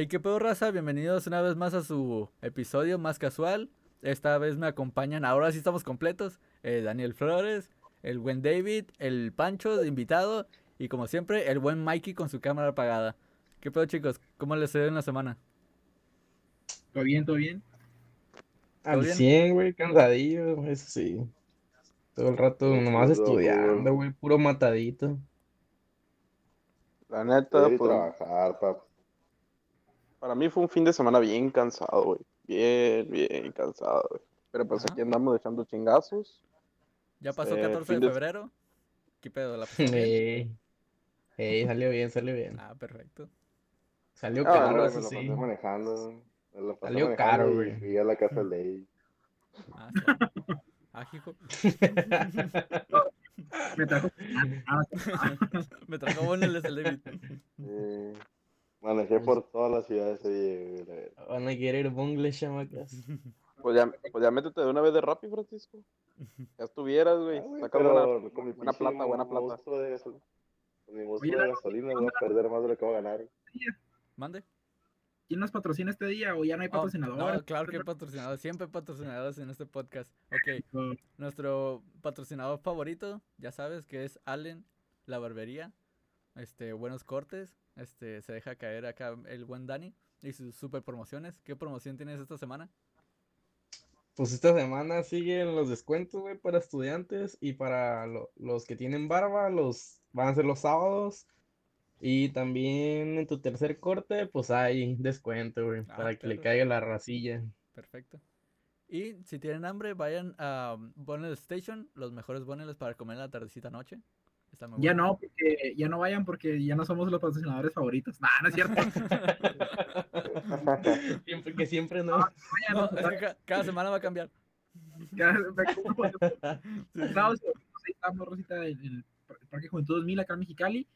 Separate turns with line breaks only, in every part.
Hey, qué pedo, raza. Bienvenidos una vez más a su episodio más casual. Esta vez me acompañan, ahora sí estamos completos. eh, Daniel Flores, el buen David, el Pancho de invitado y como siempre, el buen Mikey con su cámara apagada. ¿Qué pedo, chicos? ¿Cómo les ido en la semana?
¿Todo bien? ¿Todo bien?
Al
bien?
100, güey, cansadillo, eso sí. Todo el rato nomás estudiando, güey, puro matadito.
La neta, pues,
trabajar, pap.
Para mí fue un fin de semana bien cansado, güey. Bien, bien cansado, güey. Pero pues
Ajá.
aquí andamos echando chingazos.
¿Ya pasó
Eh,
14
fin
de
de-
febrero? ¿Qué pedo? ¿La?
Ey, ey, salió bien, salió bien.
Ah, perfecto.
Salió
Ah,
caro, eso sí.
pasé manejando. Me lo pasé
Salió
manejando
caro,
y
güey.
Fui a la casa de ley.
Ah, sí. Ah, hijo.
Me trajo.
Me trajo boneles el David.
Manejé por toda la ciudad ese día, güey.
Van a querer bongles, chamacas.
Pues ya, pues ya métete de una vez de Rappi, Francisco. Ya estuvieras, güey.
Ah, güey,
Sacando
pero
buena,
con mi
buena
pinche
plata, buena plata.
de Con mi
Oye,
de gasolina voy a perder más de lo que voy a ganar.
¿Mande?
¿Quién nos patrocina este día o ya no hay
Oh,
patrocinadores?
no, claro que hay patrocinadores. Siempre hay patrocinadores en este podcast. Ok. Nuestro patrocinador favorito, ya sabes, que es Allen, la barbería. Este, buenos cortes. Este, se deja caer acá el buen Dani. Y sus super promociones. ¿Qué promoción tienes esta semana?
Pues esta semana siguen los descuentos, güey, para estudiantes y para lo- los que tienen barba, los van a ser los sábados. Y también en tu tercer corte, pues hay descuento, güey,
Ah,
para que le caiga la racilla.
Perfecto. Y si tienen hambre, vayan a Bonel Station, los mejores boneles para comer en la tardecita noche. Está muy
Ya
bueno.
no, porque ya no vayan porque ya no somos los patrocinadores favoritos. Nah, no es cierto.
Siempre que siempre no.
Vayan,
No, es que ca- cada semana va a cambiar.
ya, Sábados y domingos, ahí estamos, Rosita, en el Parque Juventud 2000 acá en Mexicali,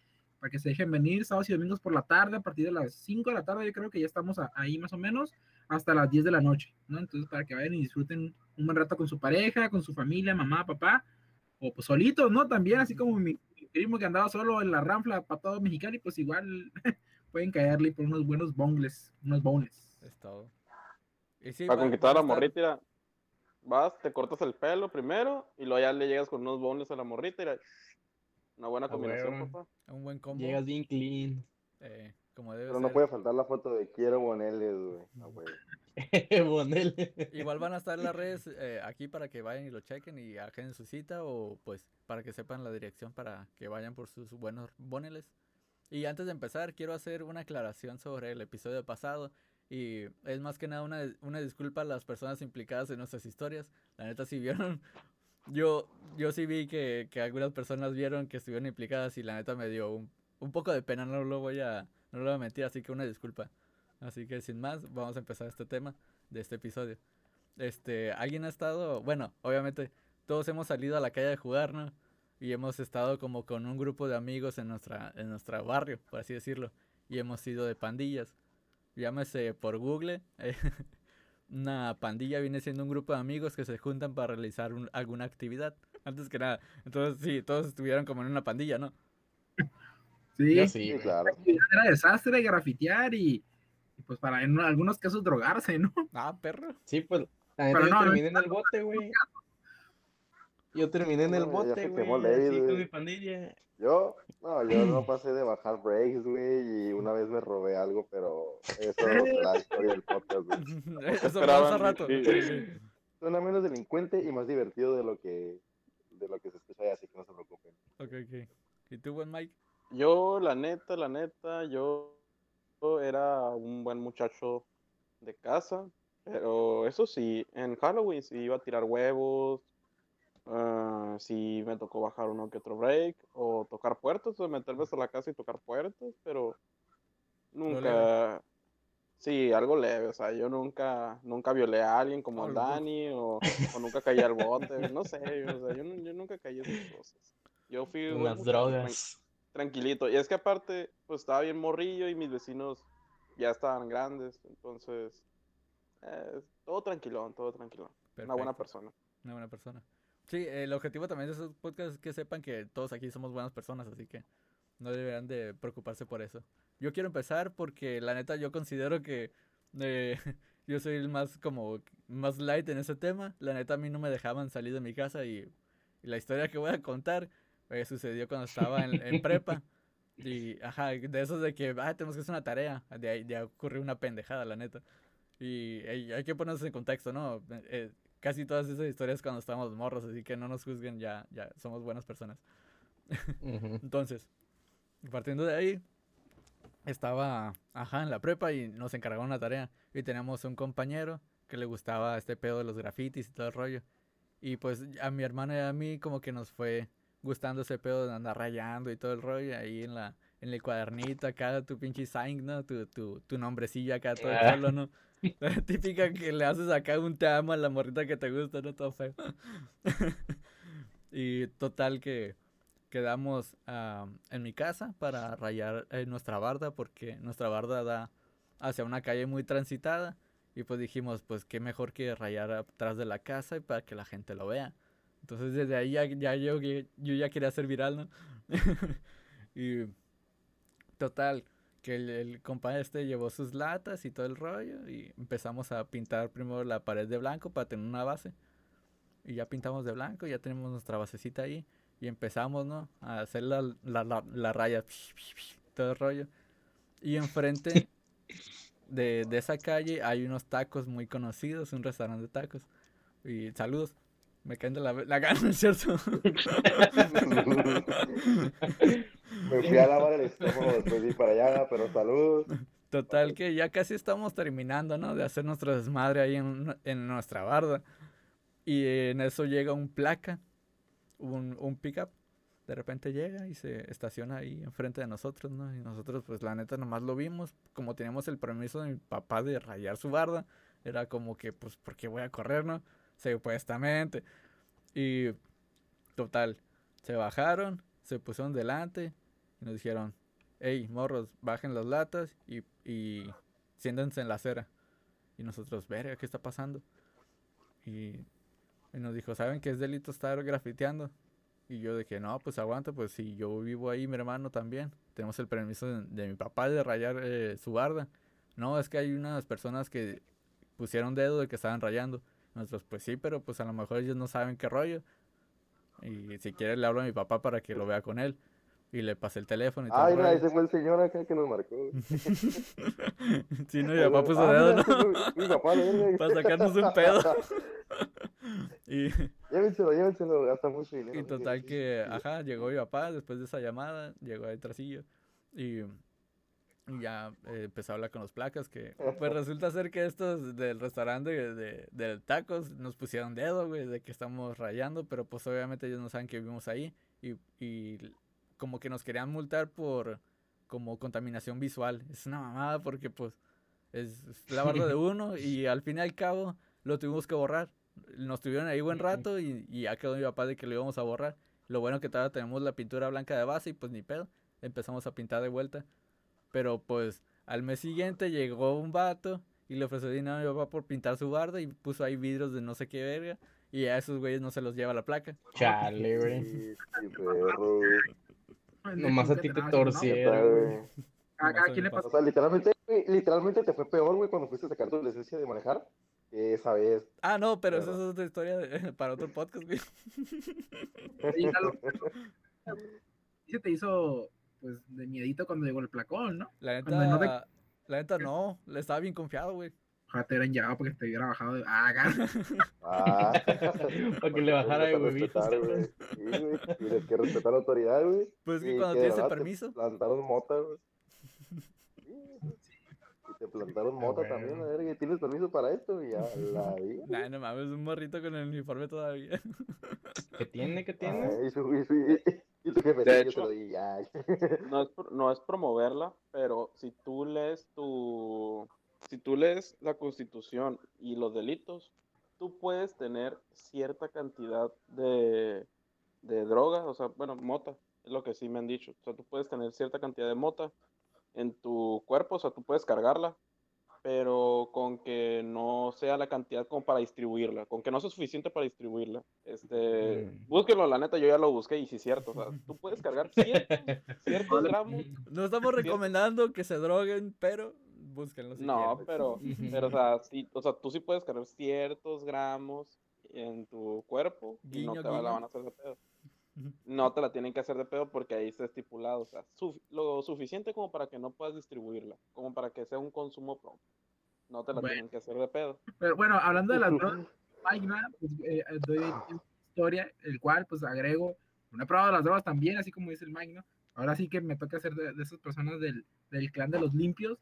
para que se dejen venir sábados y domingos por la tarde, a partir de las 5 de la tarde, yo creo que ya estamos a- ahí más o menos, hasta las 10 de la noche, ¿no? Entonces, para que vayan y disfruten un buen rato con su pareja, con su familia, mamá, papá, o pues solitos, ¿no? También, así como mi, mi primo que andaba solo en la ranfla para todo Mexicali, pues igual pueden caerle por unos buenos bongles, unos bones.
Es todo. Y sí,
Para
va-
conquistar a la morrita, vas, te cortas el pelo primero y luego ya le llegas con unos bones a la morrita. Mira, una buena combinación, papá.
Un buen combo.
Llegas bien clean.
eh, como debe
Pero no puede faltar la foto de quiero boneles, güey. Ah.
Igual van a estar las redes eh, aquí para que vayan y lo chequen y agenden su cita o pues para que sepan la dirección para que vayan por sus buenos boneles. Y antes de empezar, quiero hacer una aclaración sobre el episodio pasado. Y es más que nada una, una disculpa a las personas implicadas en nuestras historias. La neta, si vieron, yo, yo sí vi que, que algunas personas vieron que estuvieron implicadas y la neta me dio un, un poco de pena, no lo voy a, no lo voy a mentir, así que una disculpa. Así que sin más, vamos a empezar este tema de este episodio. Este, alguien ha estado, bueno, obviamente todos hemos salido a la calle a jugar, ¿no? Y hemos estado como con un grupo de amigos en nuestra, en nuestro barrio, por así decirlo. Y hemos ido de pandillas. Llámese por Google. eh, una pandilla viene siendo un grupo de amigos que se juntan para realizar un- alguna actividad. Antes que nada. Entonces, sí, todos estuvieron como en una pandilla, ¿no?
Sí,
sí,
claro.
era desastre, grafitear y, pues para en algunos casos drogarse, ¿no?
Ah, perro.
Sí, pues, la neta
Pero
yo
no, no
terminé en el bote, güey. Yo terminé en el bote, güey,
quemó
así
David,
con
güey.
mi pandilla.
Yo, no, yo no pasé de bajar breaks, güey, y una vez me robé algo, pero eso será la historia del podcast, güey.
Eso hace rato.
sí.
Sí, sí.
Suena menos delincuente y más divertido de lo que de lo que se escucha ahí, así que no se preocupen.
Ok, ok. ¿Y tú, buen Mike?
Yo, la neta, la neta, yo era un buen muchacho de casa, pero eso sí, en Halloween sí iba a tirar huevos, ah, sí me tocó bajar uno que otro break, o tocar puertos, o meterme a la casa y tocar puertos, pero nunca, sí, algo leve, o sea, yo nunca, nunca violé a alguien como
Oh, loco.
Dani, o, o nunca caí al bote, no sé, o sea, yo, nu- yo nunca caí en esas cosas. Yo fui
las drogas.
Tranquilito. Y es que aparte, pues estaba bien morrillo y mis vecinos ya estaban grandes, entonces, eh, todo tranquilón, todo tranquilón. Una buena persona.
Una buena persona. Sí, el objetivo también de esos podcasts es que sepan que todos aquí somos buenas personas, así que no deberán de preocuparse por eso. yo quiero empezar porque la neta yo considero que eh, yo soy el más como más light en ese tema. La neta a mí no me dejaban salir de mi casa y, y la historia que voy a contar eh, sucedió cuando estaba en, en prepa. Y, ajá, de esos de que, ah, tenemos que hacer una tarea. De ahí ya ocurrió una pendejada, la neta. Y hay que ponerse en contexto, ¿no? Eh, casi todas esas historias cuando estábamos morros, así que no nos juzguen, ya, ya somos buenas personas.
Ujú.
Entonces, partiendo de ahí, estaba, ajá, en la prepa y nos encargaron una tarea. Y teníamos un compañero que le gustaba este pedo de los grafitis y todo el rollo. Y pues a mi hermana y a mí como que nos fue gustando ese pedo de andar rayando y todo el rollo ahí en la en el cuadernito acá, tu pinche sign, ¿no? Tu, tu, tu nombrecillo acá todo
Ah.
solo, ¿no? La típica que le haces acá un te amo a la morrita que te gusta, ¿no? Todo feo. y total que quedamos ah, en mi casa para rayar eh, nuestra barda porque nuestra barda da hacia una calle muy transitada y pues dijimos pues qué mejor que rayar atrás de la casa y para que la gente lo vea entonces desde ahí ya, ya yo, yo ya quería ser viral no y total que el, el compa este llevó sus latas y todo el rollo y empezamos a pintar primero la pared de blanco para tener una base y ya pintamos de blanco ya tenemos nuestra basecita ahí y empezamos, ¿no? A hacer la, la, la, la raya, todo el rollo. Y enfrente de, de esa calle hay unos tacos muy conocidos, un restaurante de tacos. Y saludos, me caen de la, la gana, ¿no es cierto?
Me fui a lavar el estómago después de ir para allá, pero salud.
Total que ya casi estamos terminando, ¿no? De hacer nuestro desmadre ahí en, en nuestra barda. Y en eso llega un placa, un, un pickup. De repente llega y se estaciona ahí enfrente de nosotros, ¿no? Y nosotros, pues la neta, nomás lo vimos. Como teníamos el permiso de mi papá de rayar su barda, era como que, pues, ¿por qué voy a correr, no? Supuestamente. Y total, se bajaron, se pusieron delante y nos dijeron, hey, morros, bajen las latas y, y siéntense en la acera. Y nosotros, verga, ¿qué está pasando? Y, nos dijo, ¿saben que es delito estar grafiteando? Y yo dije, no, pues aguanta, pues si yo vivo ahí, mi hermano también. Tenemos el permiso de, de mi papá de rayar eh, su barda. No, es que hay unas personas que pusieron dedo de que estaban rayando. Nosotros, pues sí, pero pues a lo mejor ellos no saben qué rollo. Y si quiere le hablo a mi papá para que lo vea con él. Y le pasé el teléfono y todo.
Ay,
rollo.
ese fue el señor acá que nos marcó.
sí, no, mi papá puso
Ah,
dedo, ¿no?
fue Mi papá, verga.
Para sacarnos un pedo. y,
Llévenselo, llévenselo, gasta mucho dinero.
y total que, ajá, llegó mi papá después de esa llamada, llegó ahí trasillo. Y, y ya eh, empezó a hablar con los placas que, pues resulta ser que estos del restaurante de, de, tacos nos pusieron dedo, güey, de que estamos rayando, pero pues obviamente ellos no saben que vivimos ahí. Y, y como que nos querían multar por como contaminación visual. Es una mamada porque pues es, es la barda de uno y al fin y al cabo lo tuvimos que borrar. Nos tuvieron ahí buen rato y, y ya quedó mi papá de que lo íbamos a borrar. Lo bueno que todavía tenemos la pintura blanca de base y pues ni pedo. Empezamos a pintar de vuelta. Pero pues al mes siguiente llegó un vato y le ofreció dinero a mi papá por pintar su barda y puso ahí vidrios de no sé qué verga. Y a esos güeyes no se los lleva la placa.
Chale, güey.
Sí, sí, perro, güey.
Nomás a ti te torcieron.
¿A, quién le pasó?
O sea, literalmente, güey, literalmente te fue peor, güey, cuando fuiste a sacar tu licencia de manejar que esa vez.
Ah, no, pero
Pero-
esa es otra historia de- para otro podcast, güey.
Sí, Lalo. ¿Y se te hizo, pues, de miedito cuando llegó el placón, ¿no?
La
Cuando no te-
neta, la neta no, le estaba bien confiado, güey.
Ojalá te hubieran llevado porque te hubiera bajado de... Ah.
Ah.
Para que le bajara de huevitos,
güey. Sí, güey. Tienes que respetar la autoridad, güey.
Pues es que
Y
cuando tienes el permiso,
Plantaron mota, güey. Te plantaron mota también, a ver, y tienes permiso para esto, y ya la vi.
nah, no mames, un morrito con el uniforme todavía.
¿Qué tiene? ¿Qué tiene?
Ah, y, su, y, su, y, y tu jefe,
De hecho-
di, ya.
no es, no es promoverla, pero si tú lees tu, si tú lees la constitución y los delitos, tú puedes tener cierta cantidad de, de droga, o sea, bueno, mota, es lo que sí me han dicho. O sea, tú puedes tener cierta cantidad de mota en tu cuerpo, o sea, tú puedes cargarla pero con que no sea la cantidad como para distribuirla, con que no sea suficiente para distribuirla. Este,
Mm.
búsquenlo, la neta, yo ya lo busqué y sí es cierto, o sea, tú puedes cargar ciertos, ciertos gramos.
No estamos recomendando que se droguen, pero búsquenlo. si
No,
quieren.
pero, pero o sea, sí, o sea, tú sí puedes cargar ciertos gramos en tu cuerpo y no
Guiño,
te la
guiño.
van a hacer de pedo. No te la tienen que hacer de pedo porque ahí está estipulado, o sea, suf- lo suficiente como para que no puedas distribuirla, como para que sea un consumo propio. No te la
Bueno.
tienen que hacer de pedo.
Pero bueno, hablando de las drogas, máquina, pues, eh, doy historia, el cual pues agrego, no he probado las drogas también, así como dice el Magno. Ahora sí que me toca ser de, de esas personas del, del clan de los limpios,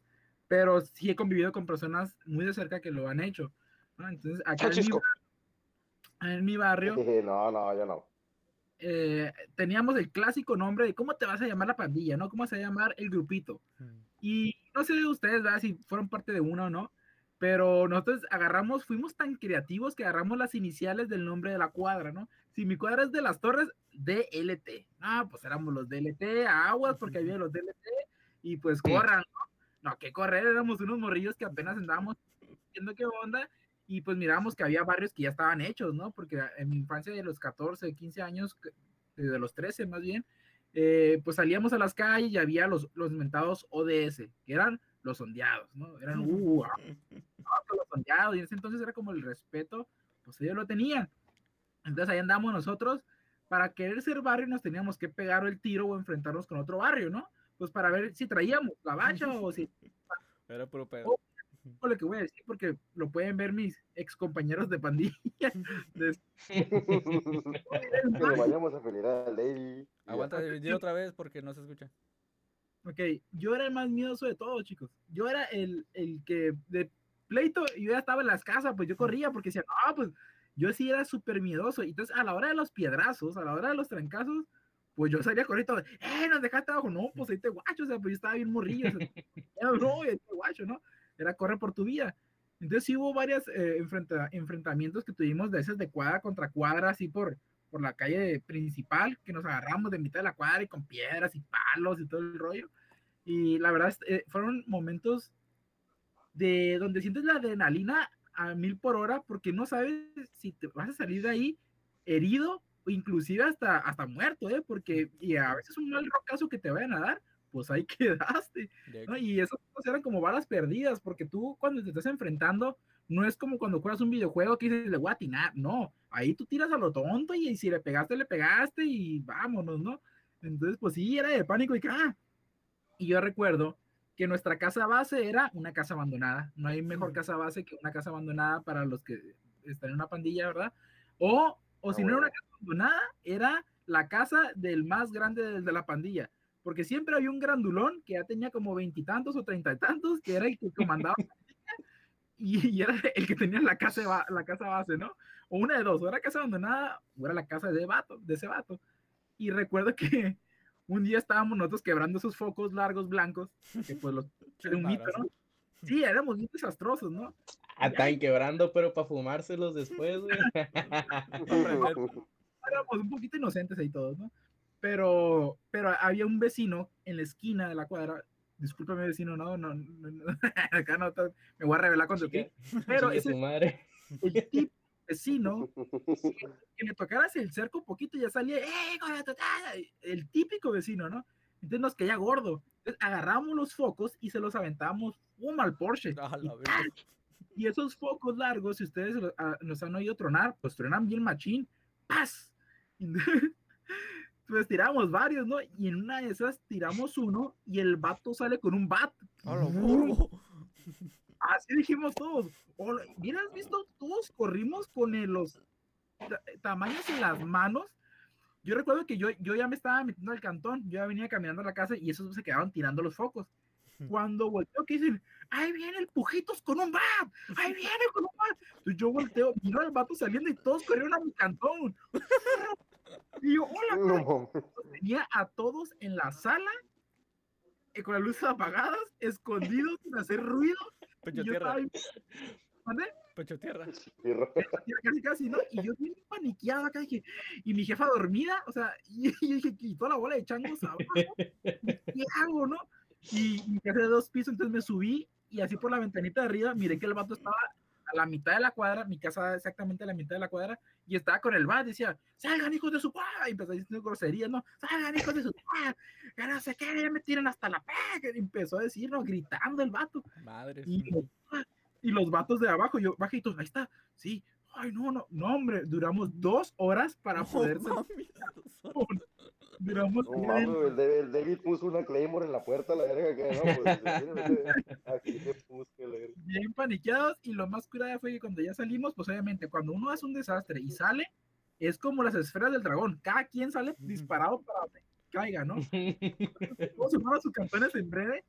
pero sí he convivido con personas muy de cerca que lo han hecho. ¿no? Entonces, acá en mi, en mi barrio
No, no, yo no.
Eh, teníamos el clásico nombre de cómo te vas a llamar la pandilla, ¿no? ¿Cómo se va a llamar el grupito? Y no sé ustedes, ¿verdad? Si fueron parte de uno o no, pero nosotros agarramos, fuimos tan creativos que agarramos las iniciales del nombre de la cuadra, ¿no? Si mi cuadra es de las torres, DLT. Ah, pues éramos los DLT, aguas, porque había los DLT, y pues corran, ¿no? No, que correr, éramos unos morrillos que apenas andábamos viendo qué onda, y pues miramos que había barrios que ya estaban hechos, ¿no? Porque en mi infancia de los 14, 15 años, que- de los 13 más bien, eh, pues salíamos a las calles y había los, los mentados ODS, que eran los sondeados, ¿no? Eran, uh, ah, los sondeados, y en ese entonces era como el respeto, pues ellos lo tenían. Entonces ahí andamos nosotros, para querer ser barrio nos teníamos que pegar el tiro o enfrentarnos con otro barrio, ¿no? Pues para ver si traíamos la bacha o si
Era puro
Oh,
pedo.
o lo que voy a decir, porque lo pueden ver mis ex compañeros de pandilla. de-
Pero vayamos a felicitar a Lady. y ya.
Aguanta, di otra vez porque no se escucha.
Ok, yo era el más miedoso de todos, chicos. Yo era el, el que de pleito, yo ya estaba en las casas, pues yo corría porque decía, no, pues yo sí era súper miedoso. Y Entonces, a la hora de los piedrazos, a la hora de los trancazos, pues yo salía corriendo, ¡eh, nos dejaste abajo! No, pues ahí te guacho, o sea, pues yo estaba bien morrillo, o sea, no, ahí te guacho, ¿no? Era correr por tu vida. Entonces, sí hubo varios enfrentamientos que tuvimos de esas de cuadra contra cuadra, así por, por la calle principal, que nos agarramos de mitad de la cuadra y con piedras y palos y todo el rollo. Y la verdad, eh, fueron momentos de donde sientes la adrenalina a mil por hora porque no sabes si te vas a salir de ahí herido o inclusive hasta, hasta muerto, ¿eh? Porque y a veces un mal rocazo que te vayan a dar, pues ahí quedaste. ¿no? Y esas cosas eran como balas perdidas, porque tú cuando te estás enfrentando, no es como cuando juegas un videojuego que dices, le voy a atinar, no, ahí tú tiras a lo tonto y, si le pegaste, le pegaste y vámonos, ¿no? Entonces, pues sí, era de pánico y que, ah. Y yo recuerdo que nuestra casa base era una casa abandonada. No hay mejor casa base que una casa abandonada para los que están en una pandilla, ¿verdad? O, o
Ah,
si no era una
bueno.
casa abandonada, era la casa del más grande de, de la pandilla porque siempre había un grandulón que ya tenía como veintitantos o treinta y tantos, que era el que comandaba y, y era el que tenía la casa, la casa base, ¿no? O una de dos, o era casa abandonada, o era la casa de, vato, de ese vato. Y recuerdo que un día estábamos nosotros quebrando esos focos largos blancos, que pues los... Era un mito, ¿no? Sí, éramos bien desastrosos, ¿no?
Ah, Están quebrando, pero para fumárselos después, güey.
éramos un poquito inocentes ahí todos, ¿no? Pero, pero había un vecino en la esquina de la cuadra, discúlpame vecino, no, no, no, no, acá no, me voy a revelar contra ti, pero
Chingue
ese
su madre.
el tipo vecino que le tocaras el cerco un poquito ya salía, ¡eh, tu madre!", el típico vecino, ¿no? Entonces nos caía gordo. Entonces agarramos los focos y se los aventábamos un al Porsche. Y y esos focos largos, si ustedes lo- ah, han oído tronar, pues tronan bien machín. ¡Paz! pues tiramos varios, ¿no? Y en una de esas tiramos uno y el vato sale con un bat.
Burro.
Así dijimos todos. ¿Hubieras visto? Todos corrimos con el- los ta- tamaños en las manos. Yo recuerdo que yo, yo ya me estaba metiendo al cantón, yo ya venía caminando a la casa y esos se quedaban tirando los focos. Cuando volteo, que dicen, ahí viene el Pujitos con un bat, ahí viene con un bat. Entonces yo volteo, miro al vato saliendo y todos corrieron a mi cantón. Y yo, hola,
No
tenía a todos en la sala, eh, con las luces apagadas, escondidos, sin hacer ruido. Y
Pecho tierra, pecho tierra.
Casi casi, ¿no? Y yo bien paniqueado acá dije, y mi jefa dormida, o sea, y, y yo dije, quitó la bola de changos abajo, ¿qué hago, no? Y mi casa de dos pisos, entonces me subí y así por la ventanita de arriba miré que el vato estaba a la mitad de la cuadra, mi casa exactamente a la mitad de la cuadra, y estaba con el bat, decía, salgan hijos de su padre, y empezó diciendo groserías, ¿no? Salgan hijos de su padre, que no sé qué, ya me tiran hasta la pega, y empezó a decirlo, gritando el vato,
Madre.
y, los- y los vatos de abajo, yo, bajitos, ahí está, sí, ay, no, no, no, hombre, duramos dos horas para poder, duramos,
No mames, el, David, el David puso una Claymore en la puerta, la verga, que no, pues, aquí se busque, la verga.
bien paniqueados y lo más curada fue que cuando ya salimos, pues obviamente cuando uno hace un desastre y sale, es como las esferas del dragón, cada quien sale disparado para donde caiga, ¿no? Todos a sus campeones en breve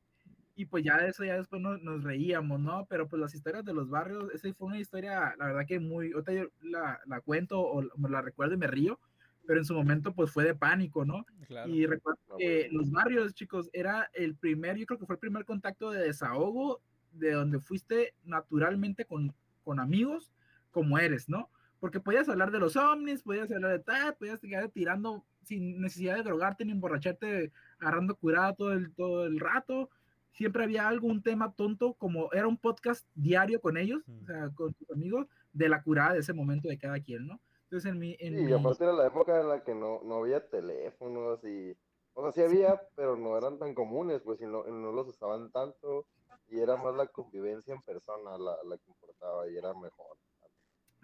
y pues ya eso ya después nos, nos reíamos, ¿no? Pero pues las historias de los barrios, esa fue una historia, la verdad que muy, ahorita yo la, la cuento o me la recuerdo y me río, pero en su momento pues fue de pánico, ¿no?
Claro.
Y recuerdo
Ah,
que
bueno.
los barrios, chicos, era el primer, yo creo que fue el primer contacto de desahogo de donde fuiste naturalmente con, con amigos como eres, ¿no? Porque podías hablar de los ovnis, podías hablar de tal, podías quedar tirando sin necesidad de drogarte ni emborracharte, agarrando curada todo el, todo el rato. Siempre había algo, un tema tonto, como era un podcast diario con ellos,
Mm.
o sea, con tus amigos, de la curada de ese momento de cada quien, ¿no? Entonces, en mi. En
Sí, y aparte era la época en la que no, no había teléfonos y, o sea, sí había, pero no eran tan comunes, pues, y no, no los usaban tanto, y era más la convivencia en persona la, la que importaba, y era mejor.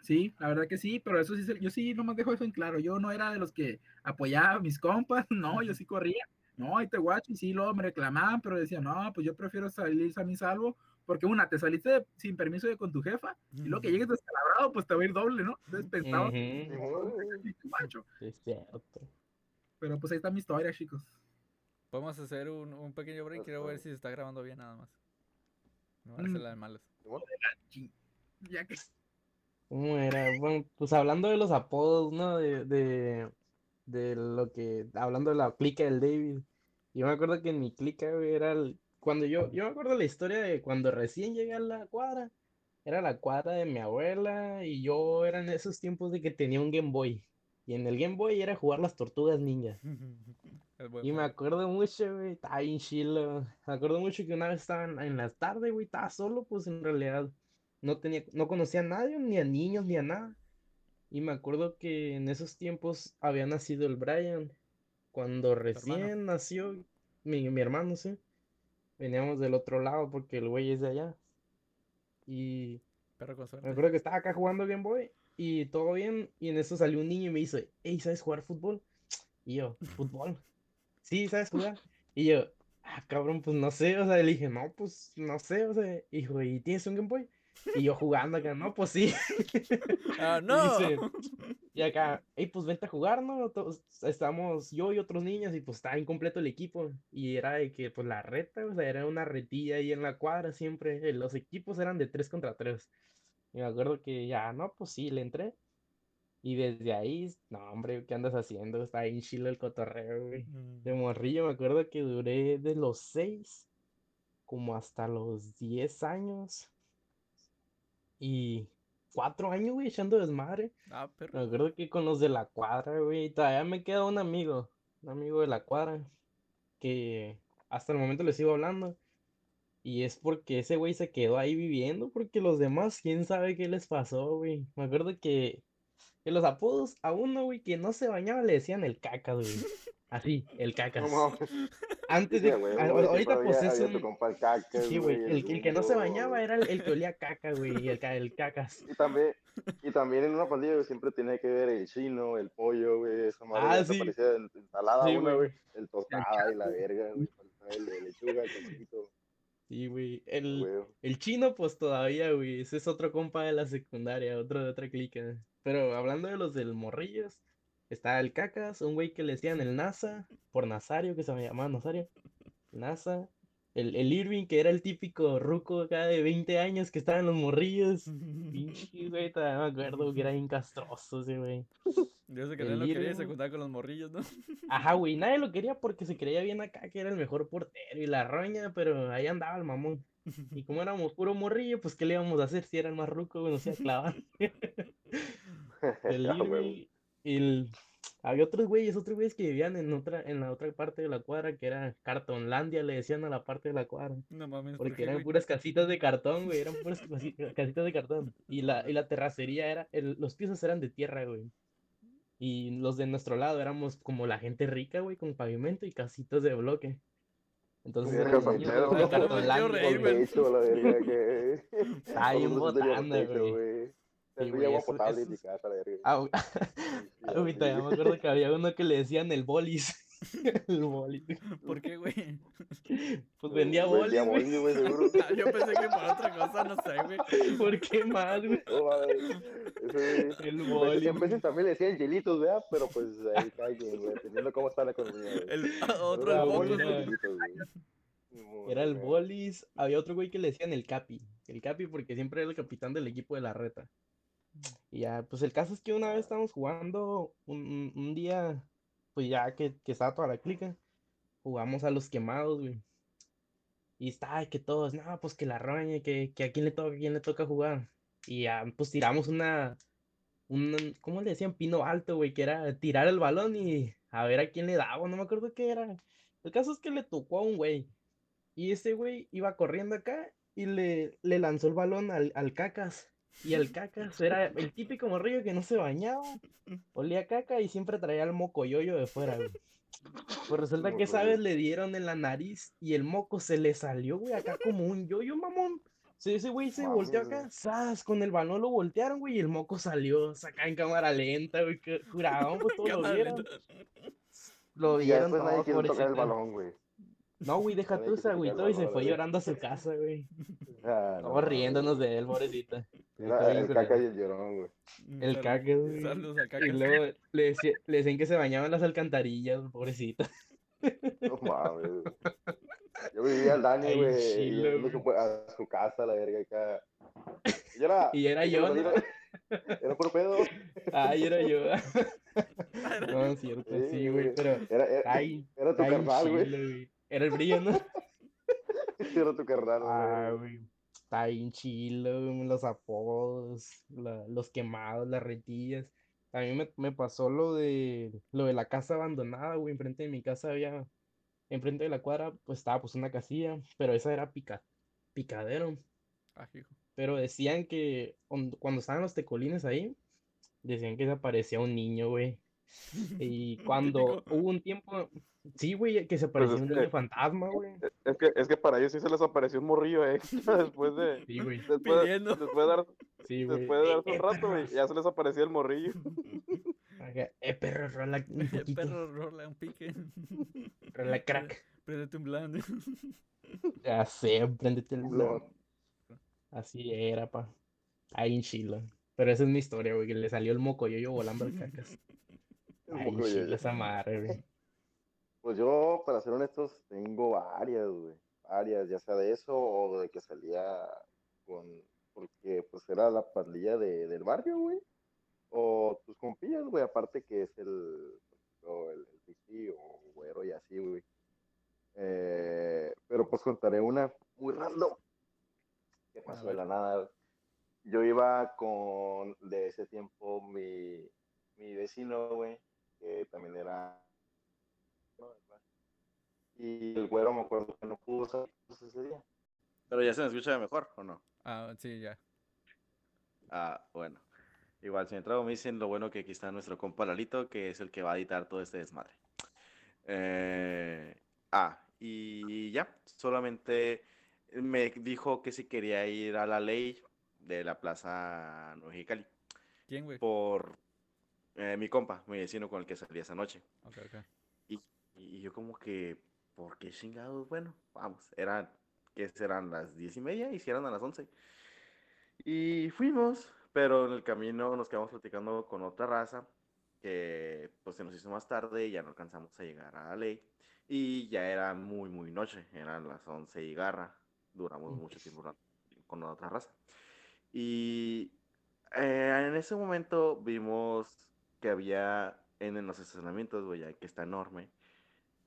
Sí, la verdad que sí, pero eso sí, yo sí nomás dejo eso en claro. Yo no era de los que apoyaba a mis compas, no, yo sí corría. No, ahí te guacho, y sí, luego me reclamaban, pero decía, no, pues yo prefiero salir a mi salvo, porque una, te saliste sin permiso de con tu jefa, y luego que llegues descalabrado, pues te va a ir doble, ¿no? Entonces pensaba,
Ujú,
Simón,
"Sí, guacho".
es cierto.
Pero pues ahí está mi historia, chicos.
Podemos hacer un, un pequeño break. Quiero ver si se está grabando bien nada más. No a
Mm.
la de malas.
Ya que
¿Cómo era? Bueno, pues hablando de los apodos, ¿no? De, de, de lo que, hablando de la clica del David. Yo me acuerdo que en mi clica, güey, era el, cuando yo, yo me acuerdo la historia de cuando recién llegué a la cuadra. Era la cuadra de mi abuela y yo era en esos tiempos de que tenía un Game Boy. Y en el Game Boy era jugar las tortugas ninja. Y me acuerdo mucho, güey, estaba bien chilo. Me acuerdo mucho que una vez estaba en, en la tarde, güey, estaba solo, pues en realidad no tenía, no conocía a nadie, ni a niños, ni a nada. Y me acuerdo que en esos tiempos había nacido el Brian. Cuando recién nació, mi, mi hermano, sí. Veníamos del otro lado porque el güey es de allá. Y
Perro con
me acuerdo que estaba acá jugando Game Boy y todo bien. Y en eso salió un niño y me dice, hey, ¿sabes jugar fútbol? Y yo, ¿fútbol? Sí, ¿sabes jugar? Y yo, ah, cabrón, pues no sé. O sea, le dije, no, pues no sé. O sea, hijo, ¿y tienes un Game Boy? Y yo jugando acá, no, pues sí.
¡Ah,
Y
no!
dice, y acá, hey, pues vente a jugar, ¿no? Todos, estamos yo y otros niños y pues estaba incompleto el equipo. Y era de que, pues la reta, o sea, era una retilla ahí en la cuadra siempre. eh, Los equipos eran de 3 contra 3. Y me acuerdo que ya, no, pues sí, le entré. Y desde ahí, no, hombre, ¿qué andas haciendo? Está ahí chilo el cotorreo, güey.
Mm.
De morrillo me acuerdo que duré de los 6 como hasta los 10 años. Y 4 años, güey, echando desmadre.
Ah,
Me
perro.
acuerdo que con los de la cuadra, güey, todavía me queda un amigo, un amigo de la cuadra, que hasta el momento le sigo hablando. Y es porque ese güey se quedó ahí viviendo, porque los demás, quién sabe qué les pasó, güey. Me acuerdo que, que los apodos a uno, güey, que no se bañaba le decían el cacas, güey. Así, el cacas. Antes
Sí,
de,
güey,
ahorita pues es un,
el cacas,
sí, güey, el, el que no se bañaba era el, el que olía caca, güey, y el, ca- el cacas.
Y también, y también en una pandilla siempre tenía que ver el chino, el pollo, güey, esa madre
Ah, sí.
parecía en- ensalada
Sí, güey.
el tostada y la verga, güey, el de lechuga, el tomatito,
Sí, güey. El. El chino, pues todavía, güey. Ese es otro compa de la secundaria, otro de otra clica. Pero hablando de los del Morrillos, está el Cacas, un güey que le decían el NASA, por Nazario, que se llamaba Nazario. NASA. El, el Irving, que era el típico ruco acá de 20 años que estaba en los Morrillos. Pinche, güey, todavía me acuerdo que era bien castroso ese güey.
Yo sé que
El
él no quería y se
Irving.
juntaba con los morrillos, ¿no?
Ajá, güey, nadie lo quería porque se creía bien acá que era el mejor portero y la roña, pero ahí andaba el mamón. Y como éramos puro morrillo, pues ¿qué le íbamos a hacer si era el más ruco, güey? Nos iba a clavar. El
Ah,
Irving, el, había otros güeyes, otros güeyes que vivían en otra, en la otra parte de la cuadra, que era Cartonlandia, le decían a la parte de la cuadra.
No mames, ¿por
Porque
qué,
eran
güey?
puras casitas de cartón, güey, eran puras casi- casitas de cartón. Y la, y la terracería era, el- los pisos eran de tierra, güey. Y los de nuestro lado éramos como la gente rica, güey, con pavimento y casitas de bloque. Entonces de Cartonlandia,
güey.
Está bien botana,
techo,
güey. Sí,
Tendría
güey,
agua potable en mi casa, la verga.
Ah, güey.
Sí,
Ahorita ya me acuerdo que había uno que le decían el bolis. El bolis.
¿Por qué, güey?
Pues vendía bolis,
Vendía bolis, güey, seguro.
Ah, Yo pensé que por otra cosa, no sé, güey.
¿Por qué más, güey?
No. Ese-
El boli.
En veces también le decían hielitos, ¿verdad? Pero pues ahí cae, güey, dependiendo cómo está la economía. güey.
El otro,
Era
el
boli,
poco.
bolis
era- el
bien.
bolis. Había otro güey que le decían el capi. El capi porque siempre era el capitán del equipo de la reta. Y ya, pues el caso es que una vez estábamos jugando un, un- día, pues ya que, que estaba toda la clica, jugamos a los quemados, güey. Y está que todos, no, pues que la roña, que, que a quién le toca, a quién le toca jugar. Y ya, pues tiramos una, un, ¿cómo le decían? Pino alto, güey, que era tirar el balón y a ver a quién le daba, no me acuerdo qué era. El caso es que le tocó a un güey. Y ese güey iba corriendo acá y le, le lanzó el balón al, al cacas. Y el cacas era el típico morrillo que no se bañaba, olía caca y siempre traía el moco yoyo de fuera, güey. Pues resulta que esa
Mocoyoyo.
vez le dieron en la nariz y el moco se le salió, güey, acá como un yoyo, mamón. Sí, ese güey se volteó acá, ¡zas! Con el balón lo voltearon, güey, y el moco salió, acá en cámara lenta, güey, que juraban, pues todos lo vieron. Lo
Y ya
vieron
después nadie quiere tocar el balón, güey.
No, güey, deja tú, se agüitó y se fue llorando a su casa, güey.
Ah, no mames,
riéndonos de él, pobrecita.
El caca y el llorón, güey.
El caca, güey.
Saludos al
Y
caca.
luego le, decía- le decían que se bañaba en las alcantarillas, pobrecita.
No mames. Yo vivía al Dani, güey. a su- casa, la verga, acá. Y era.
Y era
y
yo,
Era por pedo.
Ay, era yo. No, es cierto,
Sí,
sí, güey, pero.
Era, era,
Ay,
era tu carnal, güey.
Era el brillo, ¿no?
Era tu carnal,
Ah,
güey.
Está bien chilo, los apodos, la- los quemados, las retillas. A mí me, me pasó lo de lo de la casa abandonada, güey. Enfrente de mi casa había, enfrente de la cuadra, pues estaba pues una casilla, pero esa era pica, picadero.
Ah, hijo.
Pero decían que cuando estaban los tecolines ahí, decían que se aparecía un niño, güey. Y cuando hubo un tiempo, sí, güey, que se aparecía
es
un
que-
fantasma, güey.
Es que, es que para ellos sí se les apareció un morrillo extra después de.
Sí, güey.
Después,
Pidiendo.
después de dar,
Sí,
después de
Eh,
darse
eh,
un rato, güey, ya se les aparecía el morrillo.
Eh, perro, rola un poquito.
perro rola un pique.
Rola crack.
Préndete un blando.
Ya sé, préndete el
No,
blog. Así era, pa. Ahí en Chile. Pero esa es mi historia, güey, que le salió el mocoyoyo volando al cacas.
Güey.
esa madre, güey.
Pues yo, para ser honestos, tengo varias, güey. Varias, ya sea de eso o de que salía con. Porque pues era la pandilla de, del barrio, güey. O tus compillas, güey. Aparte que es el. O el, el pichi o güero y así, güey. Eh, pero pues contaré una muy random. Que pasó de la nada, güey. Yo iba con, de ese tiempo, mi, mi vecino, güey, que también era y el güero me acuerdo que no pudo salir ese día.
Pero ya se me escucha mejor, ¿o no?
Ah, sí, ya.
Ah, bueno. Igual, si entrado me dicen lo bueno que aquí está nuestro compa Lalito, que es el que va a editar todo este desmadre. Eh, ah, y ya, solamente me dijo que si quería ir a la ley de la Plaza Nueva Mexicali
¿Quién, güey?
por eh, mi compa, mi vecino con el que salí esa noche.
Ok, ok.
Y, y yo como que, ¿por qué chingados? Bueno, vamos, eran, que serán las diez y media y si eran a las once. Y fuimos, pero en el camino nos quedamos platicando con otra raza que pues se nos hizo más tarde y ya no alcanzamos a llegar a la ley. Y ya era muy, muy noche, eran las once y garra. Duramos mucho tiempo con otra raza. Y eh, en ese momento vimos que había en, en los estacionamientos, güey, que está enorme,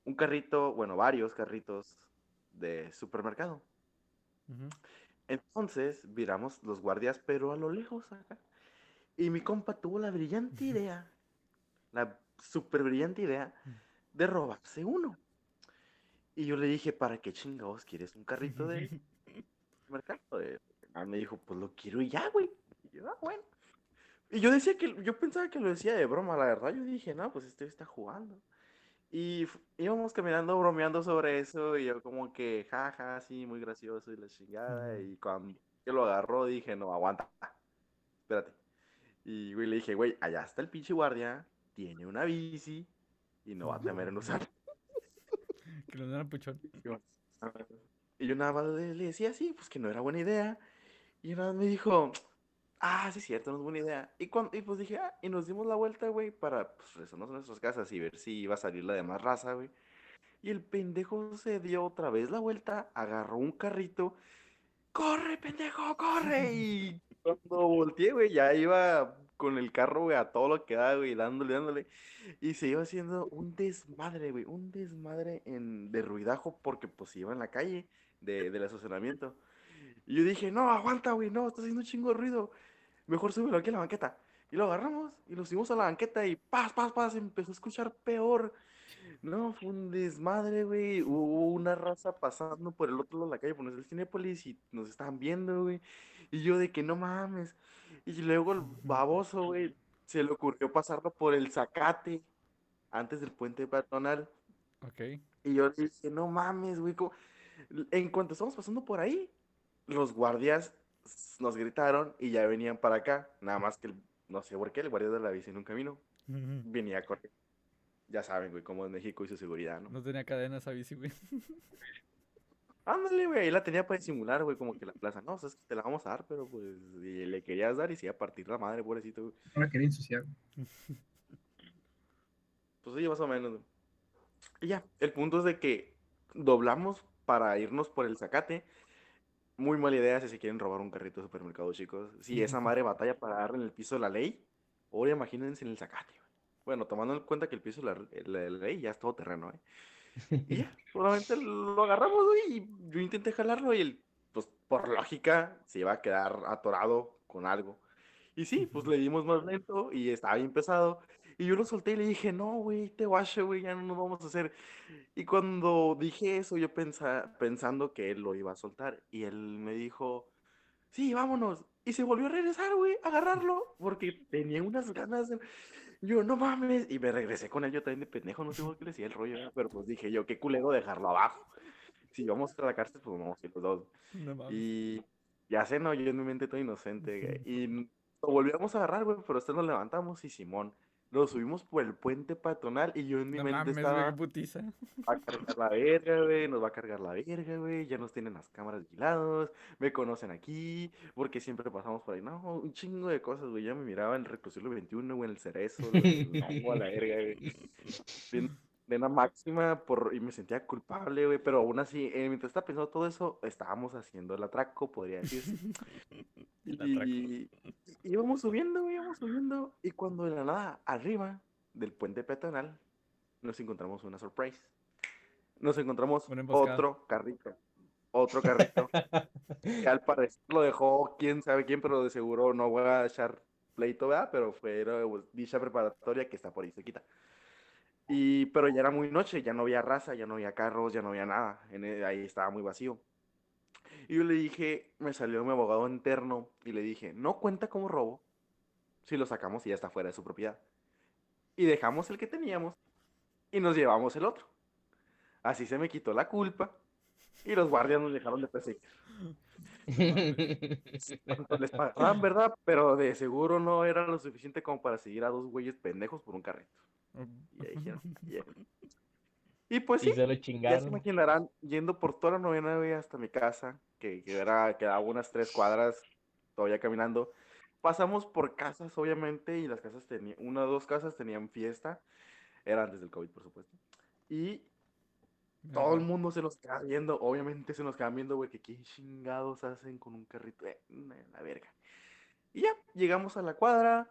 un carrito, bueno, varios carritos de supermercado. Entonces viramos los guardias, pero a lo lejos acá. Y mi compa tuvo la brillante idea, la súper brillante idea de robarse uno. Y yo le dije, ¿para qué chingados quieres un carrito de mercado? Eh, ah, me dijo, pues lo quiero y ya, güey. Y yo, ah, bueno. Y yo decía que, yo pensaba que lo decía de broma, la verdad. Yo dije, no, pues este está jugando. Y íbamos caminando, bromeando sobre eso, y yo como que, jaja, sí, muy gracioso y la chingada. Y cuando que lo agarró, dije, no, aguanta, espérate. Y güey, le dije, güey, allá está el pinche guardia, tiene una bici y no va a temer en usar.
Que lo dan puchón.
Y yo nada más le, le decía, sí, pues que no era buena idea. Y nada más me dijo, ah, sí cierto, no es buena idea. Y, cuando, y pues dije, ah, y nos dimos la vuelta, güey, para pues, regresarnos a nuestras casas y ver si iba a salir la demás raza, güey. Y el pendejo se dio otra vez la vuelta, agarró un carrito, ¡corre, pendejo, corre! Y cuando volteé, güey, ya iba con el carro, güey, a todo lo que da, güey, dándole, dándole. Y se iba haciendo un desmadre, güey, un desmadre en, de ruidajo porque pues iba en la calle de, del estacionamiento. Y yo dije, no, aguanta, güey, no, está haciendo un chingo de ruido. Mejor súbelo aquí a la banqueta. Y lo agarramos y lo subimos a la banqueta y paz, paz, paz, empezó a escuchar peor. No, fue un desmadre, güey. Hubo una raza pasando por el otro lado de la calle, por el Cinépolis y nos estaban viendo, güey. Y yo de que no mames. Y luego el baboso, güey, se le ocurrió pasarlo por el Zacate antes del puente peatonal.
Ok.
Y yo dije, no mames, güey. ¿cómo?". En cuanto estábamos pasando por ahí, los guardias nos gritaron y ya venían para acá. Nada más que, el- no sé por qué, el guardia de la bici en un camino venía a correr. Ya saben, güey, cómo es México y su seguridad, ¿no?
No tenía cadena esa bici, güey.
Ándale, güey, ahí la tenía para disimular, güey, como que la plaza. No, o sea, es que te la vamos a dar, pero pues y le querías dar y se iba a partir la madre, pobrecito, güey.
No la quería ensuciar.
Pues sí, más o menos. güey. Y ya, el punto es de que doblamos para irnos por el zacate. Muy mala idea si se quieren robar un carrito de supermercado, chicos. Si esa madre batalla para darle en el piso de la ley, ahora imagínense en el zacate. Bueno, tomando en cuenta que el piso de la, la- la ley ya es todo terreno, ¿eh? Y ya, solamente lo agarramos, güey, y yo intenté jalarlo y él, pues por lógica, se iba a quedar atorado con algo. Y sí, pues le dimos más lento y estaba bien pesado. Y yo lo solté y le dije, no, güey, te guacho, güey, ya no nos vamos a hacer. Y cuando dije eso, yo pensa, pensando que él lo iba a soltar. Y él me dijo, sí, vámonos. Y se volvió a regresar, güey, a agarrarlo, porque tenía unas ganas de... Yo, no mames. Y me regresé con él, yo también de pendejo, no sé por qué le decía el rollo, pero pues dije yo, qué culero dejarlo abajo. Si vamos a la cárcel, pues vamos a ir los dos.
No mames.
Y ya sé, no, yo en mi mente todo inocente, güey. Y lo volvíamos a agarrar, güey, pero este nos levantamos y Simón. Lo subimos por el puente patronal y yo en mi
No
mente
mames,
estaba,
putiza.
va a cargar la verga, güey, nos va a cargar la verga, güey, ya nos tienen las cámaras vigilados, me conocen aquí, porque siempre pasamos por ahí, no, un chingo de cosas, güey, ya me miraba en el reclusorio 21, güey, en el cerezo, güey, no, a la verga, güey. Pena máxima por, y me sentía culpable, güey, pero aún así, eh, mientras estaba pensando todo eso, estábamos haciendo el atraco, podría decirse.
El atraco.
Y íbamos subiendo, güey, íbamos subiendo. Y cuando de la nada, arriba del puente peatonal, nos encontramos una surprise. Nos encontramos otro carrito. Otro carrito. que al parecer lo dejó quién sabe quién, pero de seguro no voy a echar pleito, ¿verdad? Pero fue era dicha preparatoria que está por ahí cerquita. Y, pero ya era muy noche, ya no había raza, ya no había carros, ya no había nada. En e- ahí estaba muy vacío. Y yo le dije, me salió mi abogado interno y le dije, no cuenta como robo si lo sacamos y ya está fuera de su propiedad. Y dejamos el que teníamos y nos llevamos el otro. Así se me quitó la culpa y los guardias nos dejaron de perseguir. Les pagaban, ¿verdad? Pero de seguro no era lo suficiente como para seguir a dos güeyes pendejos por un carrito. Y ahí dijeron, "Bien". Y pues sí,
Y se lo
ya se
chingaron.
imaginarán, yendo por toda la novena hasta mi casa, que, que era, quedaba unas tres cuadras, todavía caminando. Pasamos por casas, obviamente, y las casas tenían, una o dos casas tenían fiesta. Era antes del COVID, por supuesto. Y todo el mundo se nos queda viendo, obviamente se nos quedan viendo, güey, que qué chingados hacen con un carrito, eh, la verga. Y ya, llegamos a la cuadra,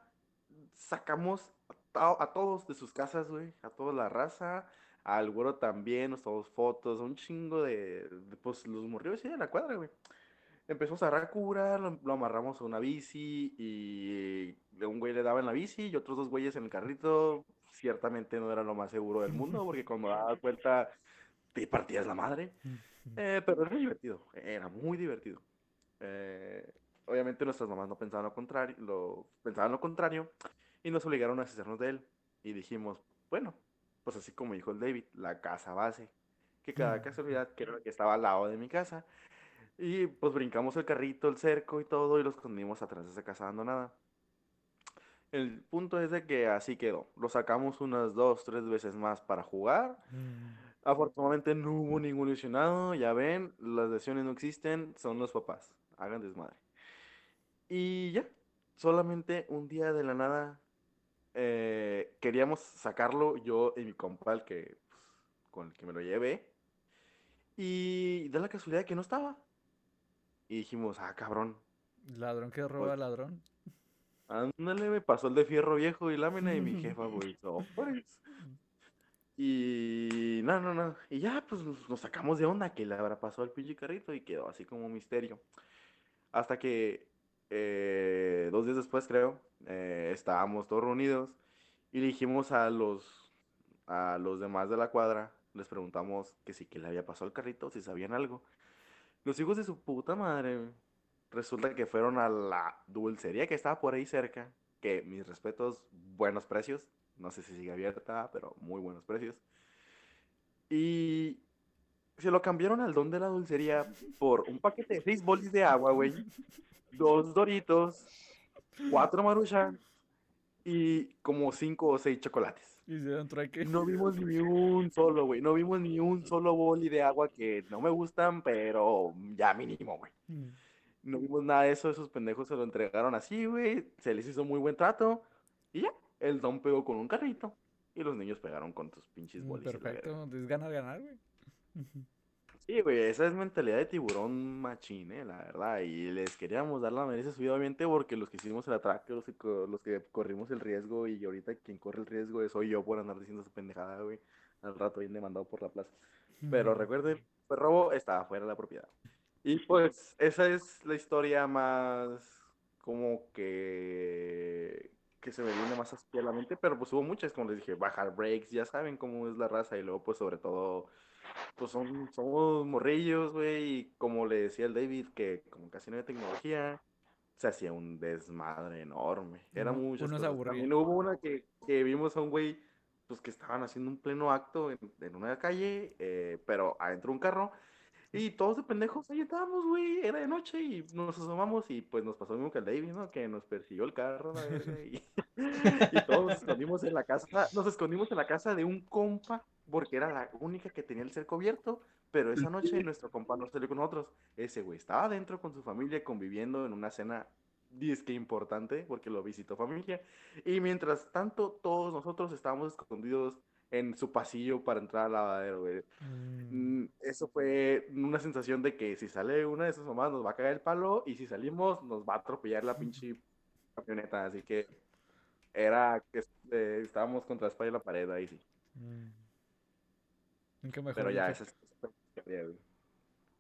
sacamos a, to- a todos de sus casas, güey, a toda la raza, al güero también, nos tomamos fotos, un chingo de, de, pues, los morrió sí, de la cuadra, güey. Empezamos a agarrar cura, lo, lo amarramos a una bici y un güey le daba en la bici y otros dos güeyes en el carrito ciertamente no era lo más seguro del mundo, porque cuando dabas vuelta te partías la madre. Eh, pero era divertido, era muy divertido. Eh, obviamente nuestras mamás no pensaban lo contrario, lo, pensaban lo contrario y nos obligaron a deshacernos de él. Y dijimos, bueno, pues así como dijo el David, la casa base, que cada casualidad que era la que estaba al lado de mi casa. Y pues brincamos el carrito, el cerco y todo y lo escondimos atrás de esa casa abandonada. El punto es de que así quedó. Lo sacamos unas dos, tres veces más para jugar. Afortunadamente no hubo ningún lesionado. Ya ven, las lesiones no existen, son los papás. Hagan desmadre. Y ya, solamente un día de la nada eh, queríamos sacarlo yo y mi compa, el que, pues, con el que me lo llevé. Y da la casualidad de que no estaba. Y dijimos, ah, cabrón.
Ladrón que roba ladrón.
Ándale, me pasó el de fierro viejo y lámina y mi jefa, pues, pues. Y no, no, no. Y ya, pues nos sacamos de onda que le habrá pasado al pinche carrito y quedó así como un misterio. Hasta que eh, dos días después, creo, eh, estábamos todos reunidos y dijimos a los, a los demás de la cuadra, les preguntamos que si que le había pasado al carrito, si sabían algo. Los hijos de su puta madre, resulta que fueron a la dulcería que estaba por ahí cerca, que mis respetos, buenos precios, no sé si sigue abierta, pero muy buenos precios. Y se lo cambiaron al don de la dulcería por un paquete de seis bolis de agua, güey, dos doritos, cuatro maruchan y como cinco o seis chocolates.
Trueque.
No vimos ni un solo, güey. No vimos ni un solo boli de agua que no me gustan, pero ya mínimo, güey.
Mm.
No vimos nada de eso, esos pendejos se lo entregaron así, güey. Se les hizo muy buen trato. Y ya, el don pegó con un carrito. Y los niños pegaron con tus pinches bolis.
Perfecto, es ganar, ganar, güey.
Sí, güey, esa es mentalidad de tiburón machín, eh, la verdad. Y les queríamos dar la merece subida, obviamente, porque los que hicimos el atraque, los que, co- los que corrimos el riesgo, y ahorita quien corre el riesgo soy yo por andar diciendo esa pendejada, güey. Al rato bien demandado por la plaza. Pero recuerden, fue robo, estaba fuera de la propiedad. Y pues, esa es la historia más como que que se me viene más así a la mente, pero pues hubo muchas, como les dije, bajar breaks, ya saben cómo es la raza, y luego pues sobre todo, pues son, somos morrillos, güey, y como le decía el David, que como casi no hay tecnología, se hacía un desmadre enorme, era cosas.
aburría.
También hubo una que, que vimos a un güey, pues que estaban haciendo un pleno acto en, en una calle, eh, pero adentro de un carro, y todos de pendejos ahí estábamos, güey, era de noche y nos asomamos y pues nos pasó lo mismo que al David, ¿no? Que nos persiguió el carro, la verga, y, y todos nos escondimos en la casa, nos escondimos en la casa de un compa porque era la única que tenía el cerco abierto, pero esa noche nuestro compa no salió con nosotros, ese güey estaba adentro con su familia conviviendo en una cena disque importante porque lo visitó familia y mientras tanto todos nosotros estábamos escondidos en su pasillo para entrar al lavadero, güey.
Mm,
Mm, Eso fue una sensación de que si sale una de sus mamás nos va a caer el palo y si salimos nos va a atropellar la pinche camioneta. Así que era que eh, estábamos contra la espalda y la pared ahí sí.
mm. Nunca mejor
Pero ya, esa.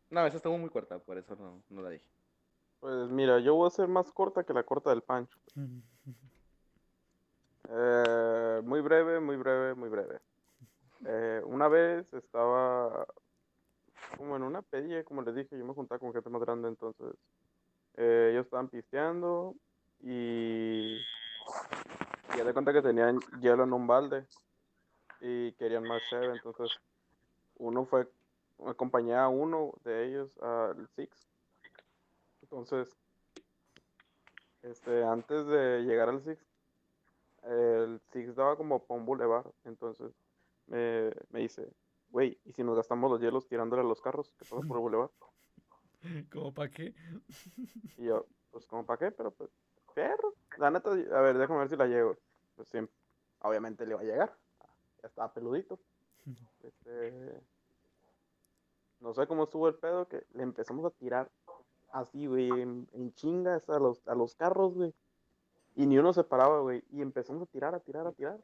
No, esa estuvo muy corta, por eso no, no la dije.
Pues mira, yo voy a ser más corta que la corta del Pancho. Eh, muy breve, muy breve, muy breve. Eh, una vez estaba como en una pedilla, como les dije, yo me juntaba con gente más grande, entonces eh, ellos estaban pisteando y ya de cuenta que tenían hielo en un balde y querían más cheve, entonces uno fue, acompañé a uno de ellos al Six. Entonces, este, antes de llegar al Six, el Six daba como para un bulevar, entonces me, me dice, güey, ¿y si nos gastamos los hielos tirándole a los carros que pasan por el bulevar?
¿Cómo para qué?
Y yo, pues, ¿como para qué? Pero, pues, perro. La neta, a ver, déjame ver si la llego. Pues, sí, obviamente le iba a llegar. Ya estaba peludito. Este, no sé cómo estuvo el pedo, que le empezamos a tirar así, güey, en, en chingas a los, a los carros, güey. Y ni uno se paraba, güey. Y empezamos a tirar, a tirar, a tirar.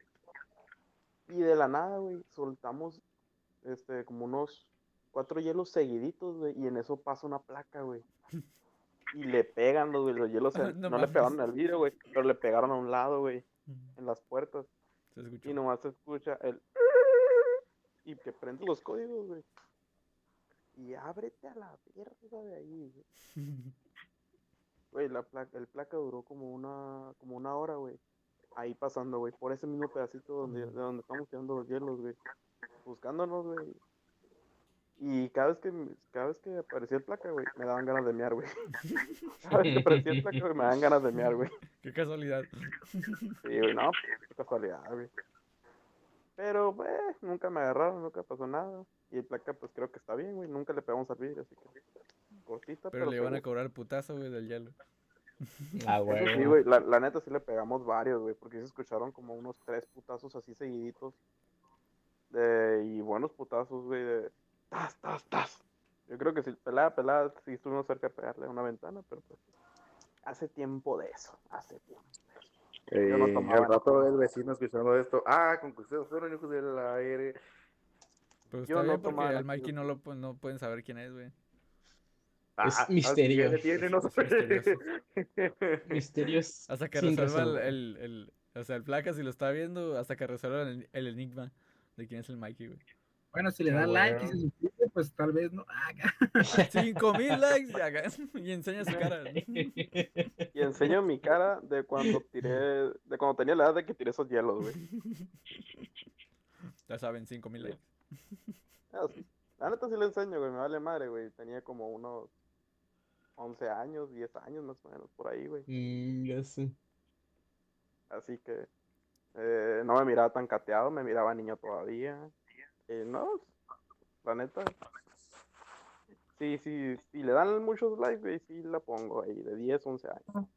Y de la nada, güey, soltamos, este, como unos cuatro hielos seguiditos, güey. Y en eso pasa una placa, güey. Y le pegan los, güey, los hielos,
No
no, le pegaron al vidrio, güey, pero le pegaron a un lado, güey, en las puertas.
Se.
Y nomás se escucha el. Y que prende los códigos, güey. Y ábrete a la verga de ahí, güey. Güey, la placa, el placa duró como una, como una hora, güey. Ahí pasando, güey, por ese mismo pedacito donde, de donde estamos tirando los hielos, güey. Buscándonos, güey. Y cada vez que, cada vez que aparecía el placa, güey, me daban ganas de mear, güey. Cada vez que aparecía el placa, güey, me daban ganas de mear, güey.
Qué casualidad.
Sí, güey, no, pues, qué casualidad, güey. Pero, güey, nunca me agarraron, nunca pasó nada. Y el placa, pues creo que está bien, güey. Nunca le pegamos al vidrio, así que. Cortita,
Pero
pero.
le iban a
pegó.
cobrar putazo, güey, del hielo.
Ah,
Eso sí,
güey.
la, la neta sí le pegamos varios, güey, porque sí se escucharon como unos tres putazos así seguiditos. De, y buenos putazos, güey, de tas, tas, tas. Yo creo que si pelada, pelada, sí estuvimos cerca de pegarle a una ventana, pero pues hace tiempo de eso, hace tiempo. Yo no
Eh,
tomaba
al rato el vecino escuchando esto. Ah, con que ustedes fueron hijos del aire.
Pero
Yo
está
no
bien porque
tomaba
al Mikey no lo no pueden saber quién es, güey.
Es
Ah, ah,
misterio.
tiene, no
Es
sé.
misterioso.
Misterios.
Hasta que resuelva el, el, el- O sea, el placa, si lo está viendo, hasta que resuelva el, el enigma de quién es el Mikey, güey.
Bueno, si le
Ah,
da like y se suscribe, pues tal vez no. Ah,
Cinco mil likes y, acá- y enseña su cara.
Y enseño mi cara de cuando tiré, de cuando tenía la edad de que tiré esos hielos, güey.
Ya saben, cinco mil likes.
Ah. La neta sí le enseño, güey, me vale madre, güey. Tenía como unos 11 años, 10 años más o menos, por ahí, güey.
Mm, ya sé.
Así que eh, no me miraba tan cateado, me miraba niño todavía. Eh, no, la neta. Sí, sí, sí, le dan muchos likes, güey, sí la pongo ahí, de 10, 11 años.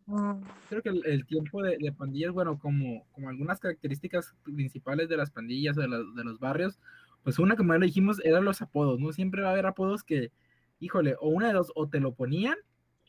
creo que el, el tiempo de, de pandillas, bueno, como, como algunas características principales de las pandillas o de, los- de los barrios, pues una, como ya lo dijimos, eran los apodos, ¿no? Siempre va a haber apodos que, híjole, o una de dos, o te lo ponían,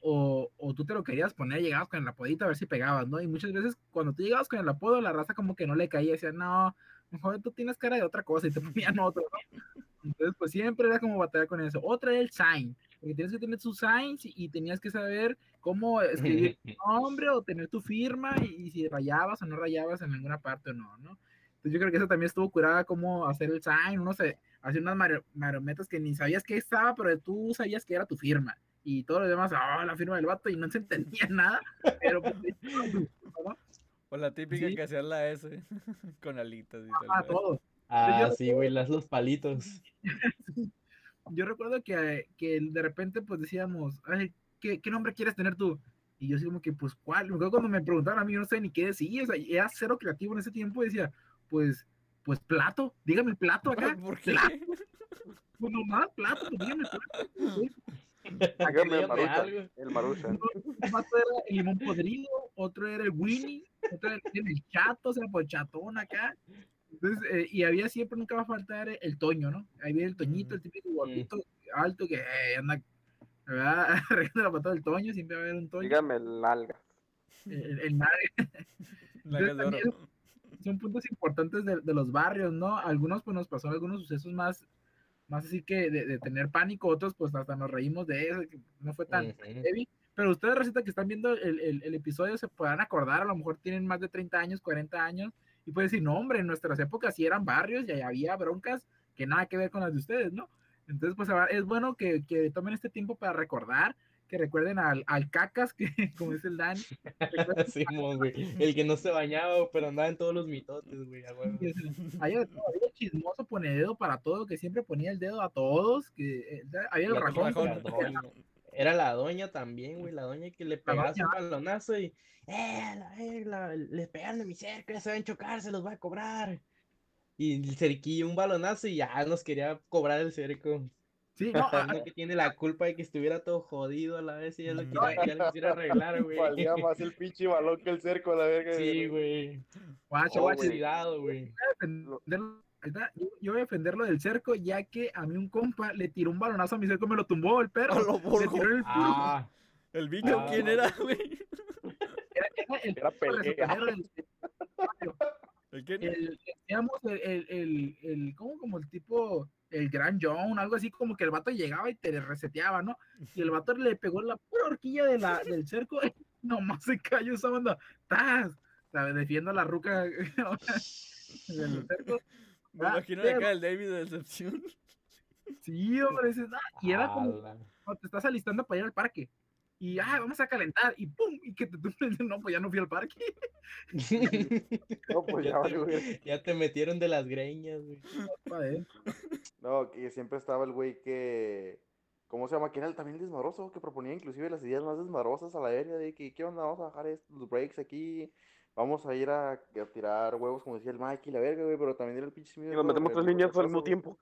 o, o tú te lo querías poner, llegabas con el apodito a ver si pegabas, ¿no? Y muchas veces cuando tú llegabas con el apodo, la raza como que no le caía, decía, no, mejor tú tienes cara de otra cosa, y te ponían otro, ¿no? Entonces, pues siempre era como batallar con eso. Otra era el sign, porque tienes que tener tus signs y, tenías que saber cómo escribir tu nombre o tener tu firma y, y si rayabas o no rayabas en alguna parte o no, ¿no? Entonces yo creo que eso también estuvo curada, cómo hacer el sign, uno se hacía unas mario- marionetas que ni sabías que estaba, pero tú sabías que era tu firma. Y todo lo demás, ah, la firma del vato, y no se entendía nada, pero pues, ¿no?
O la típica
Sí.
que hacía la S con alitas y tal.
Ah, todo.
Ah,
yo-
sí, güey, las los palitos.
yo recuerdo que, que de repente pues decíamos, Ay, ¿qué, ¿qué nombre quieres tener tú? Y yo así como que, pues, ¿cuál? Me acuerdo cuando me preguntaban a mí, yo no sé ni qué decir, o sea, era cero creativo en ese tiempo, y decía, pues, pues, plato, dígame plato acá,
¿Por qué?
Plato. pues nomás, plato, pues dígame plato.
el
algo.
el
vato era el limón podrido, otro era el Winnie, otro era el chato, o sea, pues chatón acá. Entonces, eh, y había siempre, nunca va a faltar el Toño, ¿no? Ahí viene el Toñito, el típico gordito, alto que eh, anda, ¿verdad? Regando la patada del Toño, siempre va a haber un Toño.
Dígame el nalga.
El, el
oro.
también- Son puntos importantes de, de los barrios, ¿no? Algunos, pues nos pasó algunos sucesos más, más así que de, de tener pánico, otros, pues hasta nos reímos de eso, que no fue tan
Ujú.
heavy. Pero ustedes, receta que están viendo el, el, el episodio, se podrán acordar, a lo mejor tienen más de 30 años, 40 años, y pueden decir, no, hombre, en nuestras épocas sí eran barrios y ahí había broncas que nada que ver con las de ustedes, ¿no? Entonces, pues es bueno que, que tomen este tiempo para recordar, que recuerden al, al cacas, que como dice el Dan,
Simón, güey. El que no se bañaba, pero andaba en todos los mitotes, güey.
es- había el chismoso pone dedo para todo, que siempre ponía el dedo a todos, que eh, había el rajón.
Era la doña también, güey. La doña que le pegabas
doña.
un balonazo y. ¡Eh! La, eh, la- le pegaron a mi cerco, ya se van a chocar, se los voy a cobrar. Y el cerquillo un balonazo y ya nos quería cobrar el cerco.
Sí, no,
que tiene la culpa de que estuviera todo jodido a la vez y ya lo, quería, ya lo quisiera arreglar, güey.
Valía más el pinche balón que el cerco a la verga.
Sí, güey.
guacho,
Oh,
guacho,
güey.
Cuidado, güey.
Yo, yo voy a defenderlo del cerco, ya que a mí un compa le tiró un balonazo a mi cerco, me lo tumbó el perro. Le
burro.
tiró el.
Ah,
¿El bicho
Ah.
quién era, güey?
Era, era el,
Era
perro
pelea.
del-
¿El quién?
el, digamos, el, el, el, el- ¿cómo? Como el tipo, el gran John, algo así como que el vato llegaba y te reseteaba, ¿no? Y el vato le pegó en la pura horquilla de la, del cerco, nomás se cayó esa banda, ¡tas! Defiendo a la ruca. de los cercos.
Me
Ah,
imagino
pero-
acá el David de decepción.
Sí, hombre, dices, ah, y era como
Ala.
cuando te estás alistando para ir al parque. Y, ah, vamos a calentar, y pum, y que te tumben, no, pues ya no fui al parque.
No, pues ya, vale, güey.
Ya te metieron de las greñas, güey.
Adentro.
No, que siempre estaba el güey que. ¿Cómo se llama? Que era el también desmadroso, que proponía inclusive las ideas más desmadrosas a la verga, de que, ¿qué onda? Vamos a bajar estos breaks aquí, vamos a ir a, a tirar huevos, como decía el Mike y la verga, güey, pero también era el pinche
Y nos metemos tres líneas al mismo tiempo.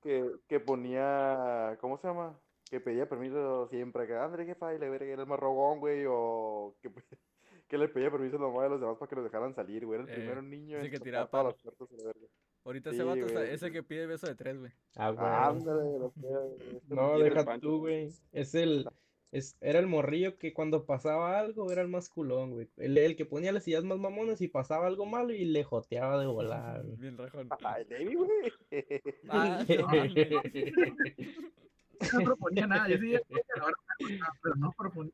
Que, que ponía, ¿cómo se llama? Que pedía permiso siempre, que André, jefa, y la verga, era el más rogón, güey, o que, que le pedía permiso a la mamá de los demás para que los dejaran salir, güey, era el
Eh,
primero niño
ese
en
que tiraba
todas
palo.
las puertas a la verga.
Ahorita
Sí,
ese vato está- ese que pide beso de tres, güey.
Ah, güey.
Ándale, lo que- este
No, deja tú, güey. Es el. Es, era el morrillo que cuando pasaba algo era el más culón, güey. El, el que ponía las ideas más mamonas y pasaba algo malo y le joteaba de volar, güey.
Bien rajón.
Ay, David, güey.
Ah, no.
No proponía nada, yo sí, pero no proponía.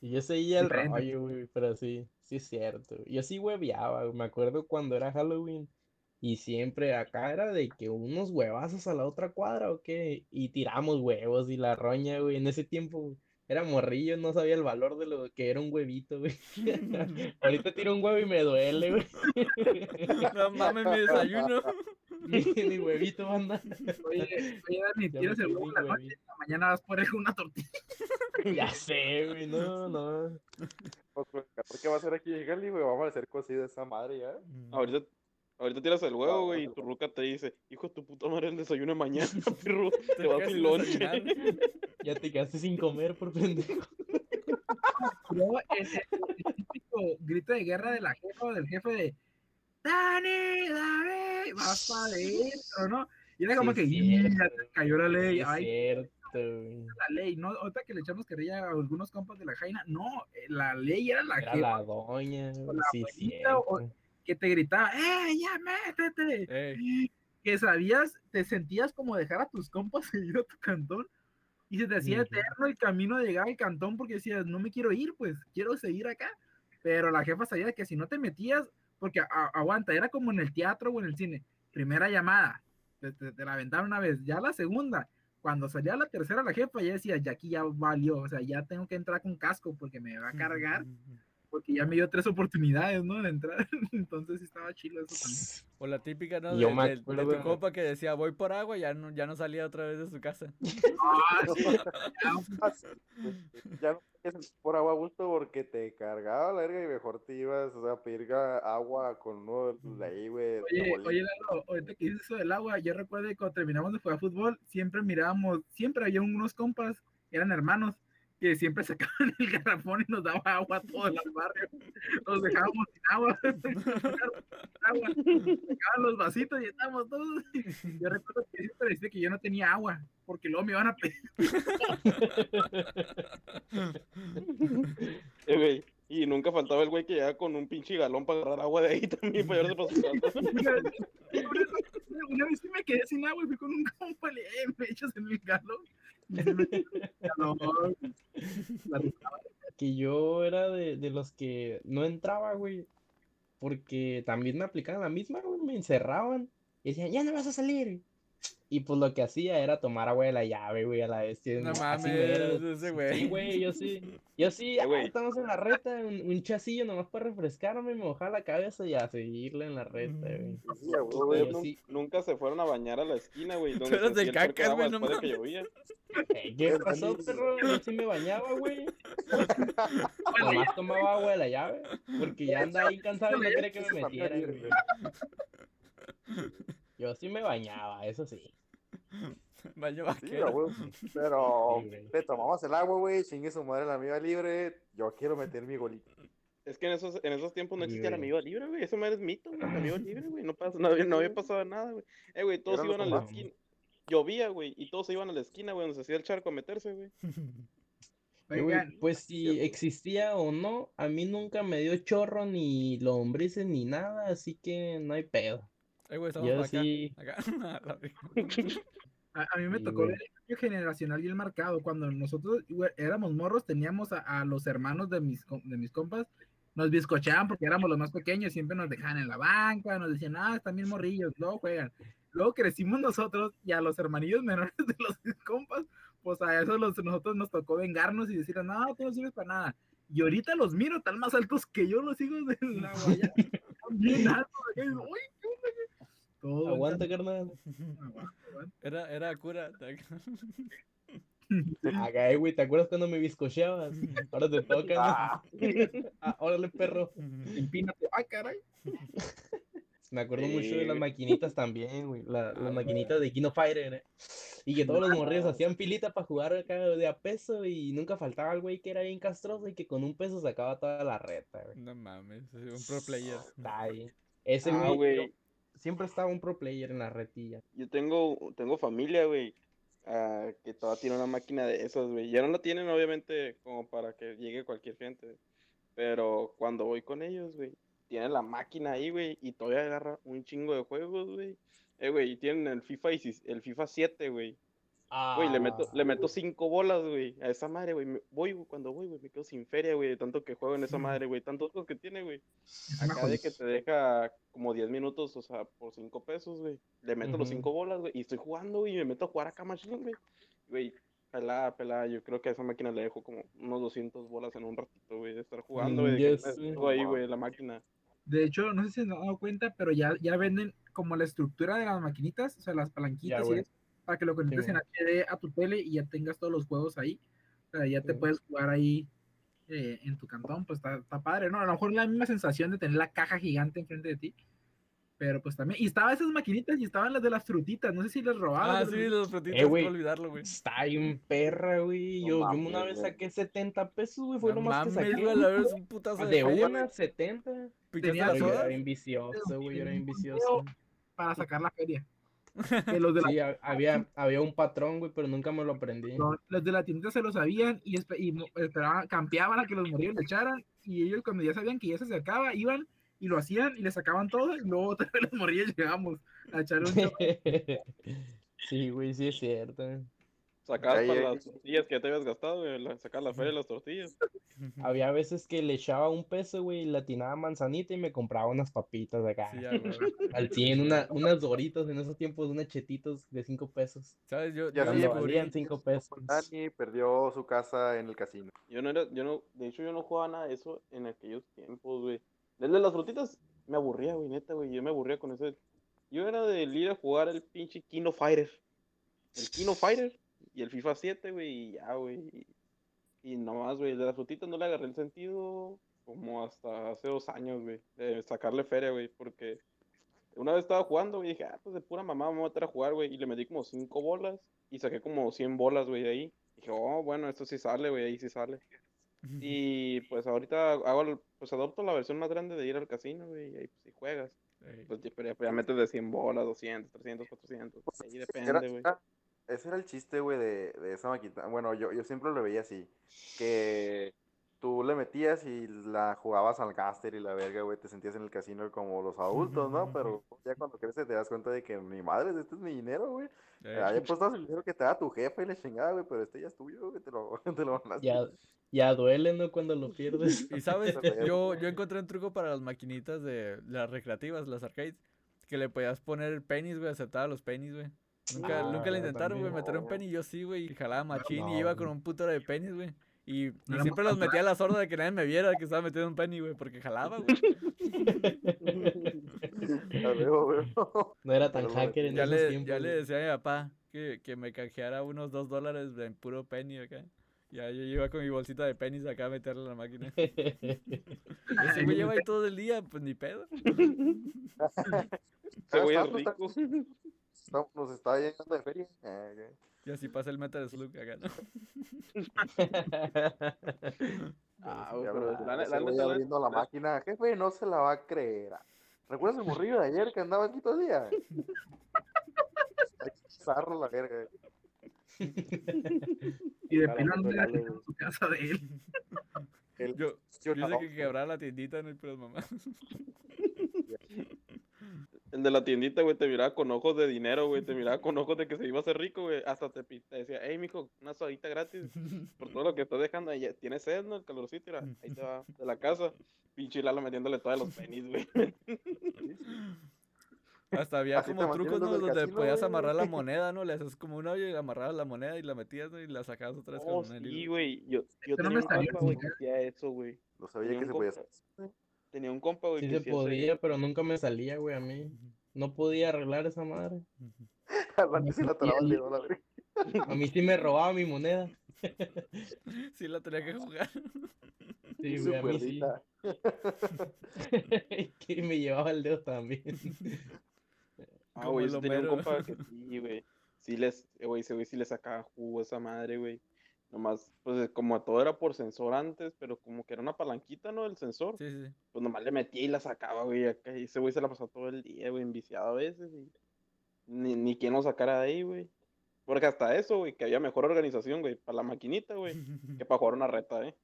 Y yo seguía el rollo, güey, pero sí, sí es cierto. güey. Yo sí hueveaba. Me acuerdo cuando era Halloween y siempre acá era de que unos huevazos a la otra cuadra o qué, y tiramos huevos y la roña, güey. En ese tiempo era morrillo, no sabía el valor de lo que era un huevito, güey. Ahorita tiro un huevo y me duele, güey.
No mames, mi desayuno.
Ni huevito, banda.
Oye, oye, Dani,
me
el huevo en la noche, mañana vas por una tortilla.
Ya sé, güey, no, no.
¿Por qué va a ser aquí Gali, güey? Vamos a hacer cosida esa madre ya.
Ahorita, ahorita tiras el huevo, güey, y tu ruca te dice, hijo de tu puta madre, el desayuno de mañana, perro, te vas sin lonche.
Ya te quedaste sin comer por pendejo.
El- el típico grito de guerra de la jefa o del jefe de Dani, David, vas para adentro, ¿no? Y era como
Sí,
que,
cierto.
"Ya te cayó la ley,
es
ay,
cierto,
la ley, ¿no? Ahorita que le echamos carrilla a algunos compas de la Jaina, no, eh, la ley era la
Era
jefa
la doña, güey,
la
sí,
abuelita o-
cierto.
que te gritaba, ¡eh, ya métete!
Ey,
que sabías, te sentías como dejar a tus compas seguir a tu cantón y se te hacía eterno el camino de llegar al cantón porque decías, no me quiero ir, pues quiero seguir acá. Pero la jefa sabía que si no te metías, porque a- aguanta, era como en el teatro o en el cine, primera llamada, te, te- te la aventaron una vez, ya la segunda, cuando salía la tercera la jefa ya decía, ya aquí ya valió, o sea, ya tengo que entrar con casco porque me va a cargar, porque ya me dio tres oportunidades, ¿no? De entrar, entonces sí estaba chido eso también.
O la típica, ¿no?
Yo
De,
me
tu compa que decía, voy por agua, ya no, ya no salía otra vez de su casa.
Ah, sí,
Ya no podías por agua a gusto porque te cargaba la verga y mejor te ibas o sea, a pedir agua con uno de ahí, güey.
Oye, oye, Lalo, ahorita que dices eso del agua, yo recuerdo que cuando terminamos de jugar fútbol, siempre mirábamos, siempre había unos compas, eran hermanos, que siempre sacaban el garrafón y nos daba agua a todo el barrio. Los dejábamos sin agua. Sacaban los vasitos y estábamos todos. Yo recuerdo que siempre decía que yo no tenía agua, porque luego me iban a pedir.
Eh, Y nunca faltaba el güey que llegaba con un pinche galón para agarrar agua de ahí también para llevarse para su casa.
Una vez, una vez sí me quedé sin agua y fui con un compa le "Eh, me echas en el galón.
Que yo era de, de los que no entraba, güey, porque también me aplicaban la misma, güey, me encerraban y decían, ya no vas a salir. Y pues lo que hacía era tomar agua de la llave, güey, a la bestia.
No mames,
mero.
ese
Sí,
güey.
güey, yo sí. Yo sí,
Eh,
ah,
güey.
estamos en la reta, un, un chasillo nomás para refrescarme, me mojaba la cabeza y a seguirle en la reta, güey.
Sí, a huevo,
Güey,
Yo
nun-
sí.
Nunca se fueron a bañar a la esquina, güey.
eras de cacas, güey, no
que
mames.
llovía.
Eh, ¿Qué pasó, perro? Yo sí me bañaba, güey. Nomás tomaba agua de la llave, porque ya andaba ahí cansado y no quería que me metiera, güey. Yo sí me bañaba, eso sí.
Baño vaquero.
Pero
Sí,
le tomamos el agua, güey, chingue su madre la amiga libre. Yo quiero meter mi golito.
Es que en esos, en esos tiempos no existía el amigo libre, güey. Eso madre es mito, güey. El amigo libre, güey. No, pasa, no, había, no había pasado nada, güey. Eh, güey, todos iban a la esquina. Llovía, güey, y todos se iban a la esquina, güey, donde se hacía el charco a meterse, güey.
Eh,
Oigan,
pues si existía o no, a mí nunca me dio chorro ni lombrices ni nada, así que no hay pedo.
Eh, güey, estamos
Yo
para acá.
sí,
Acá. A
mí me
Sí,
tocó
güey.
ver el cambio generacional bien marcado. Cuando nosotros güey, éramos morros, teníamos a, a los hermanos de mis, de mis compas nos bizcochaban porque éramos los más pequeños, siempre nos dejaban en la banca, nos decían, ah, están bien morrillos, luego juegan. Luego crecimos nosotros y a los hermanillos menores de los compas, pues a eso los, nosotros nos tocó vengarnos y decir, no, tú no sirves para nada. Y ahorita los miro tan más altos que yo, los hijos de la guayana. Están bien altos. y "Uy, ¿qué onda, qué?". Todo
Aguanta, carnal.
aguanta, aguanta.
Era, era cura.
Acá, eh, güey, ¿te acuerdas cuando me bizcocheabas? Ahora te toca, ¿no?
Ah,
Ah, órale, perro.
Empínate. Ay, caray.
Me acuerdo mucho de las maquinitas también, güey. la-
Ah,
las maquinitas de Kino Fighter, eh. Y que todos los morrillos hacían filita para jugar acá de a peso y nunca faltaba el güey que era bien castroso y que con un peso sacaba toda la reta, güey.
No mames, un pro player.
Ay, Ese
Ah,
güey,
güey.
Siempre estaba un pro player en la retilla.
Yo tengo, tengo familia, güey, ah, que todavía tiene una máquina de esas, güey. Ya no la tienen, obviamente, como para que llegue cualquier gente. Pero cuando voy con ellos, güey, tienen la máquina ahí, güey, y todavía agarra un chingo de juegos, güey. Eh, güey, y tienen el FIFA, 16 el FIFA 7, güey. Güey, le meto, le meto cinco bolas, güey, a esa madre, güey. Me- Voy, güey, cuando voy, güey, me quedo sin feria, güey, de tanto que juego en esa madre, güey. Tantos juegos que tiene, güey. Acá de que te deja como 10 minutos, o sea, por 5 pesos, güey. Le meto los
Ujú.
5 bolas, güey. Y estoy jugando, güey, y me meto a jugar acá machine, güey. Güey, pelada, pelada. Yo creo que a esa máquina le dejo como unos 200 bolas en un ratito, güey, de estar jugando, güey. estuvo ahí, güey, la máquina.
De hecho, no sé si se han dado cuenta, pero ya, ya venden como la estructura de las maquinitas, o sea, las palanquitas y eso, para que lo conectes en
güey.
HD a tu tele y ya tengas todos los juegos ahí. O sea, ya te
Sí.
puedes jugar ahí eh, en tu cantón, pues está, está padre, ¿no? A lo mejor la misma sensación de tener la caja gigante enfrente de ti. Pero pues también, y estaban esas maquinitas y estaban las de las frutitas, no sé si las robaban.
Ah, sí, los frutitos,
Eh,
no
güey.
puedo olvidarlo, güey.
Está bien perra, güey.
No
Yo, yo
mames,
una vez saqué 70 pesos, güey. Fue
No
lo más que
mames,
saqué.
güey, la verdad es un putazo de,
De una, 70.
güey. ¿Pichaste
Tenía
las
yo era
sodas?
bien vicioso, güey. Yo era bien
Un
vicioso.
para sacar la feria. Que los de la
Sí, ha- había, había un patrón, güey, pero nunca me lo aprendí.
No, los de la tiendita se lo sabían y, esperaban, campeaban a que los morrillos le echaran y ellos cuando ya sabían que ya se acercaba, iban y lo hacían y le sacaban todo y luego otra vez los morrillos llegamos a echar un
sí, güey, sí es cierto.
Sacar
Ahí,
para
ahí.
las tortillas que ya te habías gastado, güey. la- Sacar la feria de las tortillas.
Había veces que le echaba un peso, güey, y le atinaba manzanita y me compraba unas papitas de acá.
Sí, ya, güey.
Al 100, una, unas doritos en esos tiempos, unas chetitos de 5 pesos.
¿Sabes? Yo,
Ya sí,
valían 5 pesos.
Dani perdió su casa en el casino.
Yo no era, yo no, de hecho yo no jugaba nada de eso en aquellos tiempos, güey. Desde las frutitas me aburría, güey, neta, güey. Yo me aburría con eso. Yo era de ir a jugar el pinche Kino Fighter. El Kino Fighter y el FIFA 7, güey, y ya, güey. Y, y nomás, güey, de las frutitas no le agarré el sentido como hasta hace dos años, güey. De sacarle feria, güey, porque una vez estaba jugando, güey, y dije, ah, pues de pura mamá me voy a meter a jugar, güey. Y le metí como cinco bolas y saqué como 100 bolas, güey, de ahí. Dije, oh, bueno, esto sí sale, güey, ahí sí sale. Y pues ahorita hago, el- pues adopto la versión más grande de ir al casino, güey, y ahí pues sí juegas. Pues ya, ya- metes de 100 bolas, 200, 300, 400. Ahí depende, güey.
Ese era el chiste, güey, de, de esa maquinita. Bueno, yo, yo siempre lo veía así. Que tú le metías y la jugabas al gaster y la verga, güey. Te sentías en el casino como los adultos, ¿no? Pero ya cuando creces te das cuenta de que mi madre, este es mi dinero, güey.
Ey.
Ahí apostas el dinero que te da tu jefe y le chingada, güey. Pero este ya es tuyo, güey. Te lo, te lo ganaste.
Ya, ya duele, ¿no? Cuando lo pierdes.
Y sabes, yo, yo encontré un truco para las maquinitas de las recreativas, las arcades, que le podías poner pennies, güey, aceptaba los pennies, güey. Nunca,
Ah,
nunca le intentaron, güey, meter un penny, yo sí, güey, y jalaba machín y
no,
iba con un putero de pennies, güey. Y, y
No,
siempre los metía a la sorda de que nadie me viera que estaba metiendo un penny, güey, porque jalaba, güey.
Ya veo, güey.
No era tan hacker en
Ya
esos
le,
tiempos.
ya le decía a mi papá que, que me canjeara unos dos dólares en puro penny acá. Ya yo iba con mi bolsita de pennies acá a meterle a la máquina. Ese güey lleva ahí todo el día, pues ni pedo.
Güey es rico.
Está- Nos está llegando de feria. Ah, ok.
Y así pasa el Metal Slug acá, ¿no?
Ah, pero
veo,
la, la la
abriendo la máquina. Jefe, no se la va a creer. ¿Recuerdas el morrillo de ayer que andaba aquí todo el día? Que usarlo la verga.
Y de
Cara,
plano no
no
era
regalo,
en su casa de él.
El-
Yo,
yo
yo sé que quebraba la tiendita, no hay puras mamás.
De la tiendita, güey, te miraba con ojos de dinero, güey. Te miraba con ojos de que se iba a hacer rico, güey. Hasta te, te decía, hey, mijo, una sodita gratis por todo lo que estás dejando. ahí. ¿Tienes sed, no? El calorcito, mira, ahí te va, de la casa. Pinche Lalo metiéndole todos los penis, güey.
Hasta había
Así
como trucos, ¿no? Donde
casino,
podías
güey.
amarrar la moneda, ¿no? Le haces como un hoyo y amarrabas la moneda y la metías, ¿no? Y la sacabas otra vez
Oh,
con el
sí,
hilo.
güey. Yo, yo
no
tenía un compa, güey, que hacía eso, güey.
No sabía que se podía hacer.
Tenía un compa, güey,
Sí
que
se podía, pero nunca me salía, güey, a mí. No podía arreglar esa madre.
Antes se la atoraba el dedo, la verga.
A mí sí me robaba mi moneda.
Sí, la tenía que jugar.
Sí, güey, a mí sí. que me llevaba el dedo también.
Ah, güey, yo tenía un compa que sí, güey. Sí les, eh, güey, ese güey sí le sacaba jugo a esa madre, güey. Nomás, pues eh, como todo era por sensor antes, pero como que era una palanquita, ¿no? El sensor.
Sí.
Pues nomás le metía y la sacaba, güey. acá, Y ese güey se la pasó todo el día, güey, enviciado a veces. Y ni, ni quien lo sacara de ahí, güey. Porque hasta eso, güey, que había mejor organización, güey, para la maquinita, güey, que para jugar una reta, ¿eh?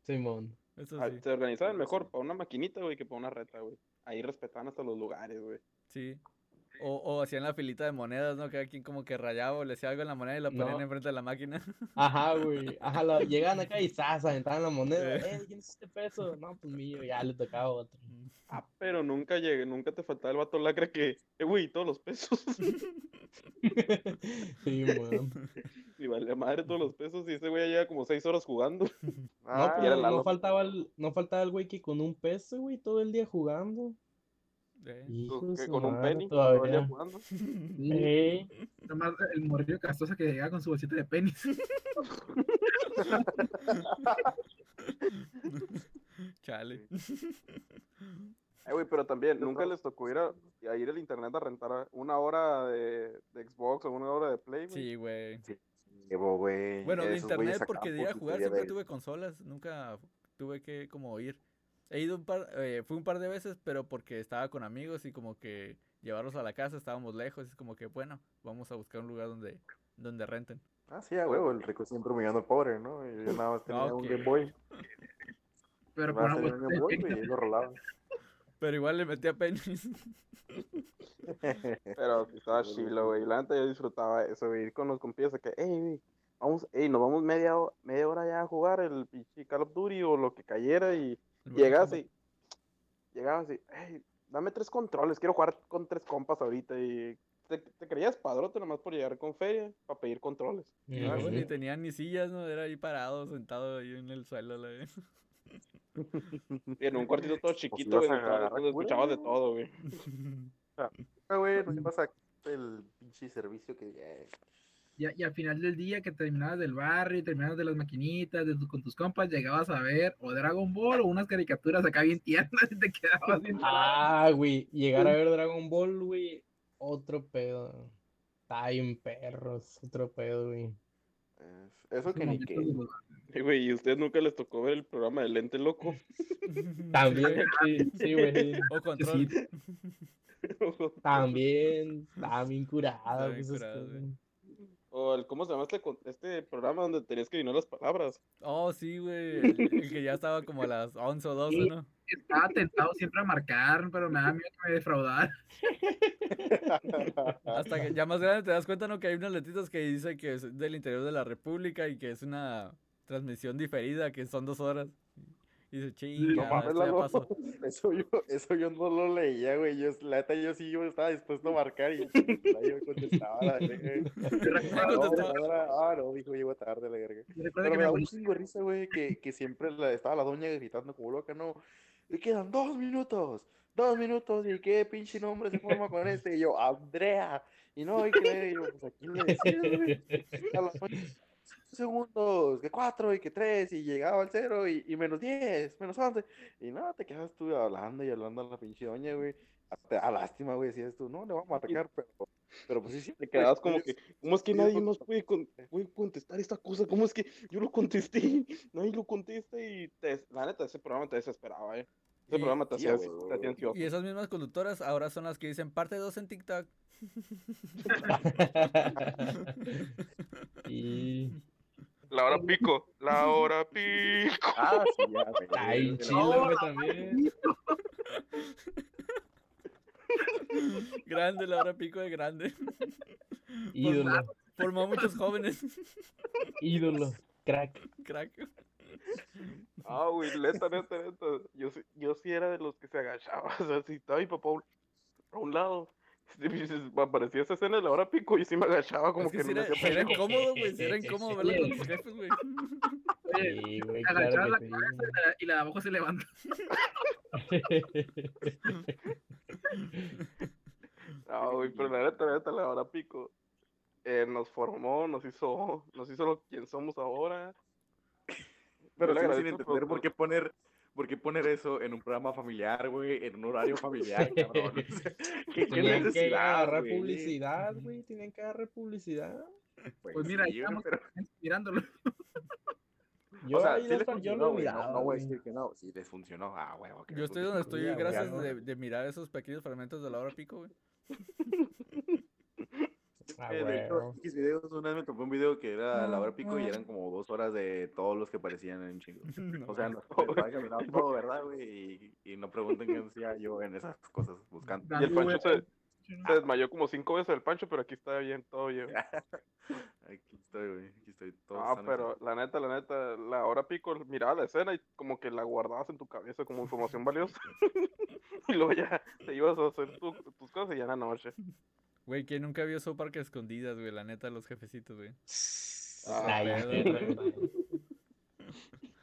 Simón.
Eso
Ah,
sí.
Se organizaban mejor para una maquinita, güey, que para una reta, güey. Ahí respetaban hasta los lugares, güey.
Sí. O, o hacían la filita de monedas, ¿no? Cada quien como que rayaba o le hacía algo en la moneda y la ponían
No.
enfrente de la máquina.
Ajá, güey. Ajá, lo- llegaban acá y ¡zas! aventaban la moneda.
Eh.
Eh, ¿quién es este peso? No, pues mío, ya le tocaba otro.
Ah, pero nunca llegué, nunca te faltaba el vato lacra que, eh, güey, todos los pesos.
Sí, weón.
y vale madre todos los pesos. Y ese güey ya lleva como seis horas jugando.
No,
Ah,
era
no,
Lalo.
no faltaba el, no faltaba el güey que con un peso, güey, todo el día jugando.
Eh.
Hijo
con-
de
que con un penny. todo el día
todavía.
jugando.
Sí,
Eh,
nomás el morrillo castoso que llegaba con su bolsita de penis.
Chale.
Eh, güey, pero también, nunca les tocó ir a, a ir al internet a rentar una hora de, de Xbox o una hora de Play, güey.
Sí, güey.
Llevo, güey.
Bueno, de internet porque de ir a jugar siempre
de-
tuve consolas, nunca tuve que como ir. He ido un par, eh, fui un par de veces, pero porque estaba con amigos y como que llevarlos a la casa, estábamos lejos, es como que bueno, vamos a buscar un lugar donde, donde renten.
Ah, sí, a huevo, el rico siempre humillando al pobre, ¿no? Y yo nada más tenía un
Ok.
Game Boy.
Pero
Nada
por
más
una
tenía un
bolsita
Game
de
Boy,
penis.
güey, y lo rolaba.
Pero igual le metí a penis.
Pero estaba chilo, güey. La neta yo disfrutaba eso, güey. Ir con los compillas de que, hey, güey, vamos, hey, nos vamos media, media hora ya a jugar el pinche Call of Duty o lo que cayera y llegabas y, llegabas y, hey, dame tres controles, quiero jugar con tres compas ahorita y te, te creías padrote nomás por llegar con feria para pedir controles.
Y
Ah,
luego
sí.
ni tenían ni sillas, ¿no? Era ahí parado, sentado ahí en el suelo. La vez.
Y en un cuartito todo chiquito,
ibas
güey, donde escuchabas de todo, güey.
Ah, güey, no ibas a el pinche servicio que eh,
Y, a- y al final del día que terminabas del barrio, terminabas de las maquinitas, de tu- con tus compas, llegabas a ver o Dragon Ball o unas caricaturas acá bien tiernas y te quedabas bien
Ah, güey, llegar a ver Dragon Ball, güey, otro pedo. Bien perros, otro pedo, güey.
es- eso que ni que.
Y, güey, ¿y a ustedes nunca les tocó ver el programa de Lente Loco?
También, sí, sí, güey.
O control.
También, está bien curada,
Está bien
pues,
curado, güey.
O el, ¿cómo se llama este, con- este programa donde tenías que adivinar las palabras?
Oh, sí, güey. El, el que ya estaba como a las 11 o 12,
Sí.
¿no?
Estaba tentado siempre a marcar, pero me da miedo que me defraudara.
Hasta que ya más grande te das cuenta, ¿no? Que hay unas letritas que dice que es del interior de la República y que es una transmisión diferida, que son dos horas. Y dice, chinga,
No mames,
esto ya
Lalo.
pasó.
Eso yo, eso yo no lo leía, güey. Yo, la neta, yo sí yo estaba dispuesto a marcar y me contestaba. La verga. Ah, no, ah, no, dijo, llego tarde, la verga.
Y
Pero me da un chingo de risa, güey, que, que siempre la- estaba la doña gritando como loca, ¿no? Le quedan dos minutos, dos minutos, y qué pinche nombre se forma con este. Y yo, Andrea. Y no, y que, y yo, pues aquí le decía, güey. Segundos, que cuatro, y que tres, y llegaba al cero, y, y menos diez, menos once. Y no, te quedas tú hablando y hablando a la pinche doña, güey. Hasta a lástima, güey, decías tú, no, le vamos a marcar, pero, pero pues sí, sí.
Te quedabas como que, ¿cómo es que nadie
pues,
nos puede, con- puede contestar esta cosa? ¿Cómo es que yo lo contesté? Nadie lo contesta y te, la neta, ese programa te desesperaba, ¿eh? Ese
Y-
programa te hacía,
güey.
te hacía ansioso.
Y esas mismas conductoras ahora son las que dicen parte 2 en TikTok.
y
La hora pico, la hora pico.
Ah, sí, ya, güey. Pero-
chido, güey, también.
grande, la hora pico de grande.
Ídolo,
Formó a muchos jóvenes.
ídolo, crack.
Crack.
Ah, güey, neta, neta, neta. Yo, sí- yo sí era de los que se agachaba. O sea, si estaba mi papá a un- a un lado, aparecía esa escena de la hora pico y sí me agachaba como
Es que
que
sí
no
era,
me hacía
era incómodo, güey. sí Era incómodo verlo con tus jefes, güey.
Sí, güey,
agachaba
claro
la
que
cabeza y la- y la de abajo se levanta.
sí.
Ah, güey, pero la neta, la la hora pico eh, nos formó, nos hizo, nos hizo lo quien somos ahora.
Pero
le
sigo sin entender por qué poner, por qué poner eso en un programa familiar, güey, en un horario familiar, cabrón. ¿Qué, qué
Tenían que
necesidad,
agarrar publicidad, güey. Tenían que agarrar publicidad.
Pues mira, ahí
sí,
estamos
pero-
mirándolo.
Yo,
o sea, sí
lo
les
yo
funcionó, güey, no-
miraba.
No, voy a
güey.
decir que no, sí les funcionó. Ah, huevo.
Yo estoy donde estoy gracias de,
¿no?
de mirar esos pequeños fragmentos de la hora pico, güey.
Ah,
Eh, de hecho,
huevo.
X videos, una vez me topé un video que era a la hora pico y eran como dos horas de todos los que aparecían en chingo.
No
O sea, no, todo, ¿verdad, güey? Y, y no pregunten qué hacía yo en esas cosas buscando.
Y el Pancho se, desmayó como cinco veces el Pancho, pero aquí está bien, todo bien.
Aquí estoy, güey. Aquí estoy todo
Ah, pero la neta, la neta, la hora pico, miraba la escena y como que la guardabas en tu cabeza como información valiosa. y luego ya te ibas a hacer tu- tus cosas y ya en la noche.
Güey, ¿quién nunca vio South Park a escondidas, güey? La neta, los jefecitos, güey.
Ah,
pedo.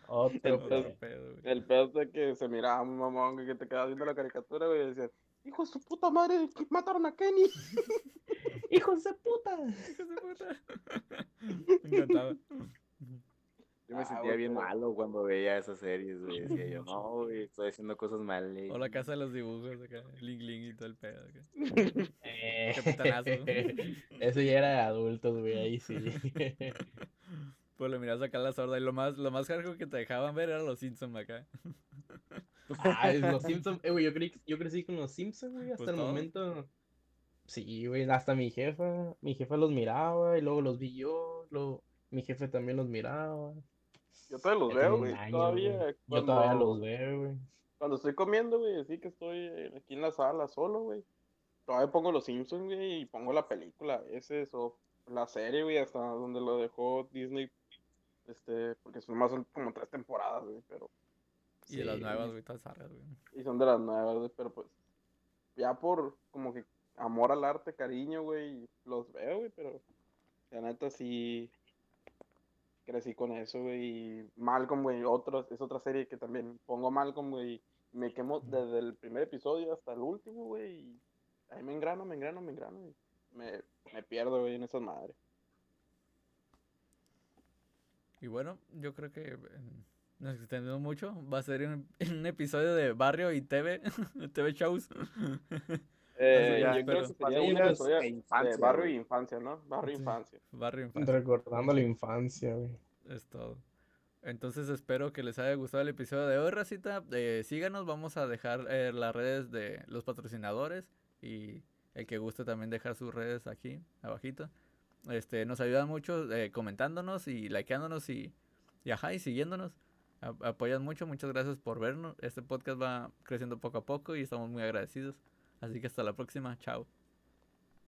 Otro
El
pedo.
El pedo de que se miraba muy mamón, que te quedabas viendo la caricatura, güey, y decías, hijo de su puta madre, mataron a Kenny.
¡Hijos de puta!
Hijos de puta. Me encantaba.
Yo me
Ah,
sentía
güey,
bien
pero-
malo cuando veía esas series, güey. Decía yo, no, güey, estoy haciendo cosas mal. eh".
O la casa de los dibujos acá. Ling Ling y todo el pedo acá.
Eh,
Capitanazo.
Eso ya era de adultos, güey, ahí sí.
Pues le miras acá a la sorda y lo más, lo más hardcore que te dejaban ver era los Simpsons acá.
Ah, es los Simpsons, eh, güey, yo, creí- yo crecí con los Simpsons, güey, hasta
Pues
el momento. Sí, güey, hasta mi jefa, mi jefa los miraba y luego los vi yo, luego mi jefe también los miraba.
Yo todavía los
Ya
veo, güey, todavía.
güey. Yo todavía los veo, güey.
cuando estoy comiendo, güey, así que estoy aquí en la sala solo, güey. Todavía pongo los Simpsons, güey, y pongo la película a veces, o la serie, güey, hasta donde lo dejó Disney. Este, porque son más son como tres temporadas, güey, pero.
Y de las nuevas, güey, todas zarras, güey.
Y son de las nuevas, güey, pero pues. Ya por como que amor al arte, cariño, güey, los veo, güey, pero. La neta sí. Crecí con eso, güey. Y Malcolm, güey, otro, es otra serie que también pongo Malcolm, güey. Me quemo desde el primer episodio hasta el último, güey. Y ahí me engrano, me engrano, me engrano. Y me, me pierdo, güey, en esas madres.
Y bueno, yo creo que eh, nos extendimos mucho. Va a ser un, un episodio de Barrio y TV, TV shows.
Eh,
ya,
yo
pero-
creo que sería
Sí,
una episodio
de
de
infancia,
barrio infancia, ¿no? Barrio
Sí.
infancia.
Barrio Infancia.
Recordando la infancia, güey.
Es todo. Entonces espero que les haya gustado el episodio de hoy, Racita. Eh, síganos, vamos a dejar eh, las redes de los patrocinadores y el que guste también dejar sus redes aquí, abajito. Este, nos ayudan mucho eh, comentándonos y likeándonos y, y ajá, y siguiéndonos. A- apoyan mucho, muchas gracias por vernos. Este podcast va creciendo poco a poco y estamos muy agradecidos. Así que hasta la próxima, chao.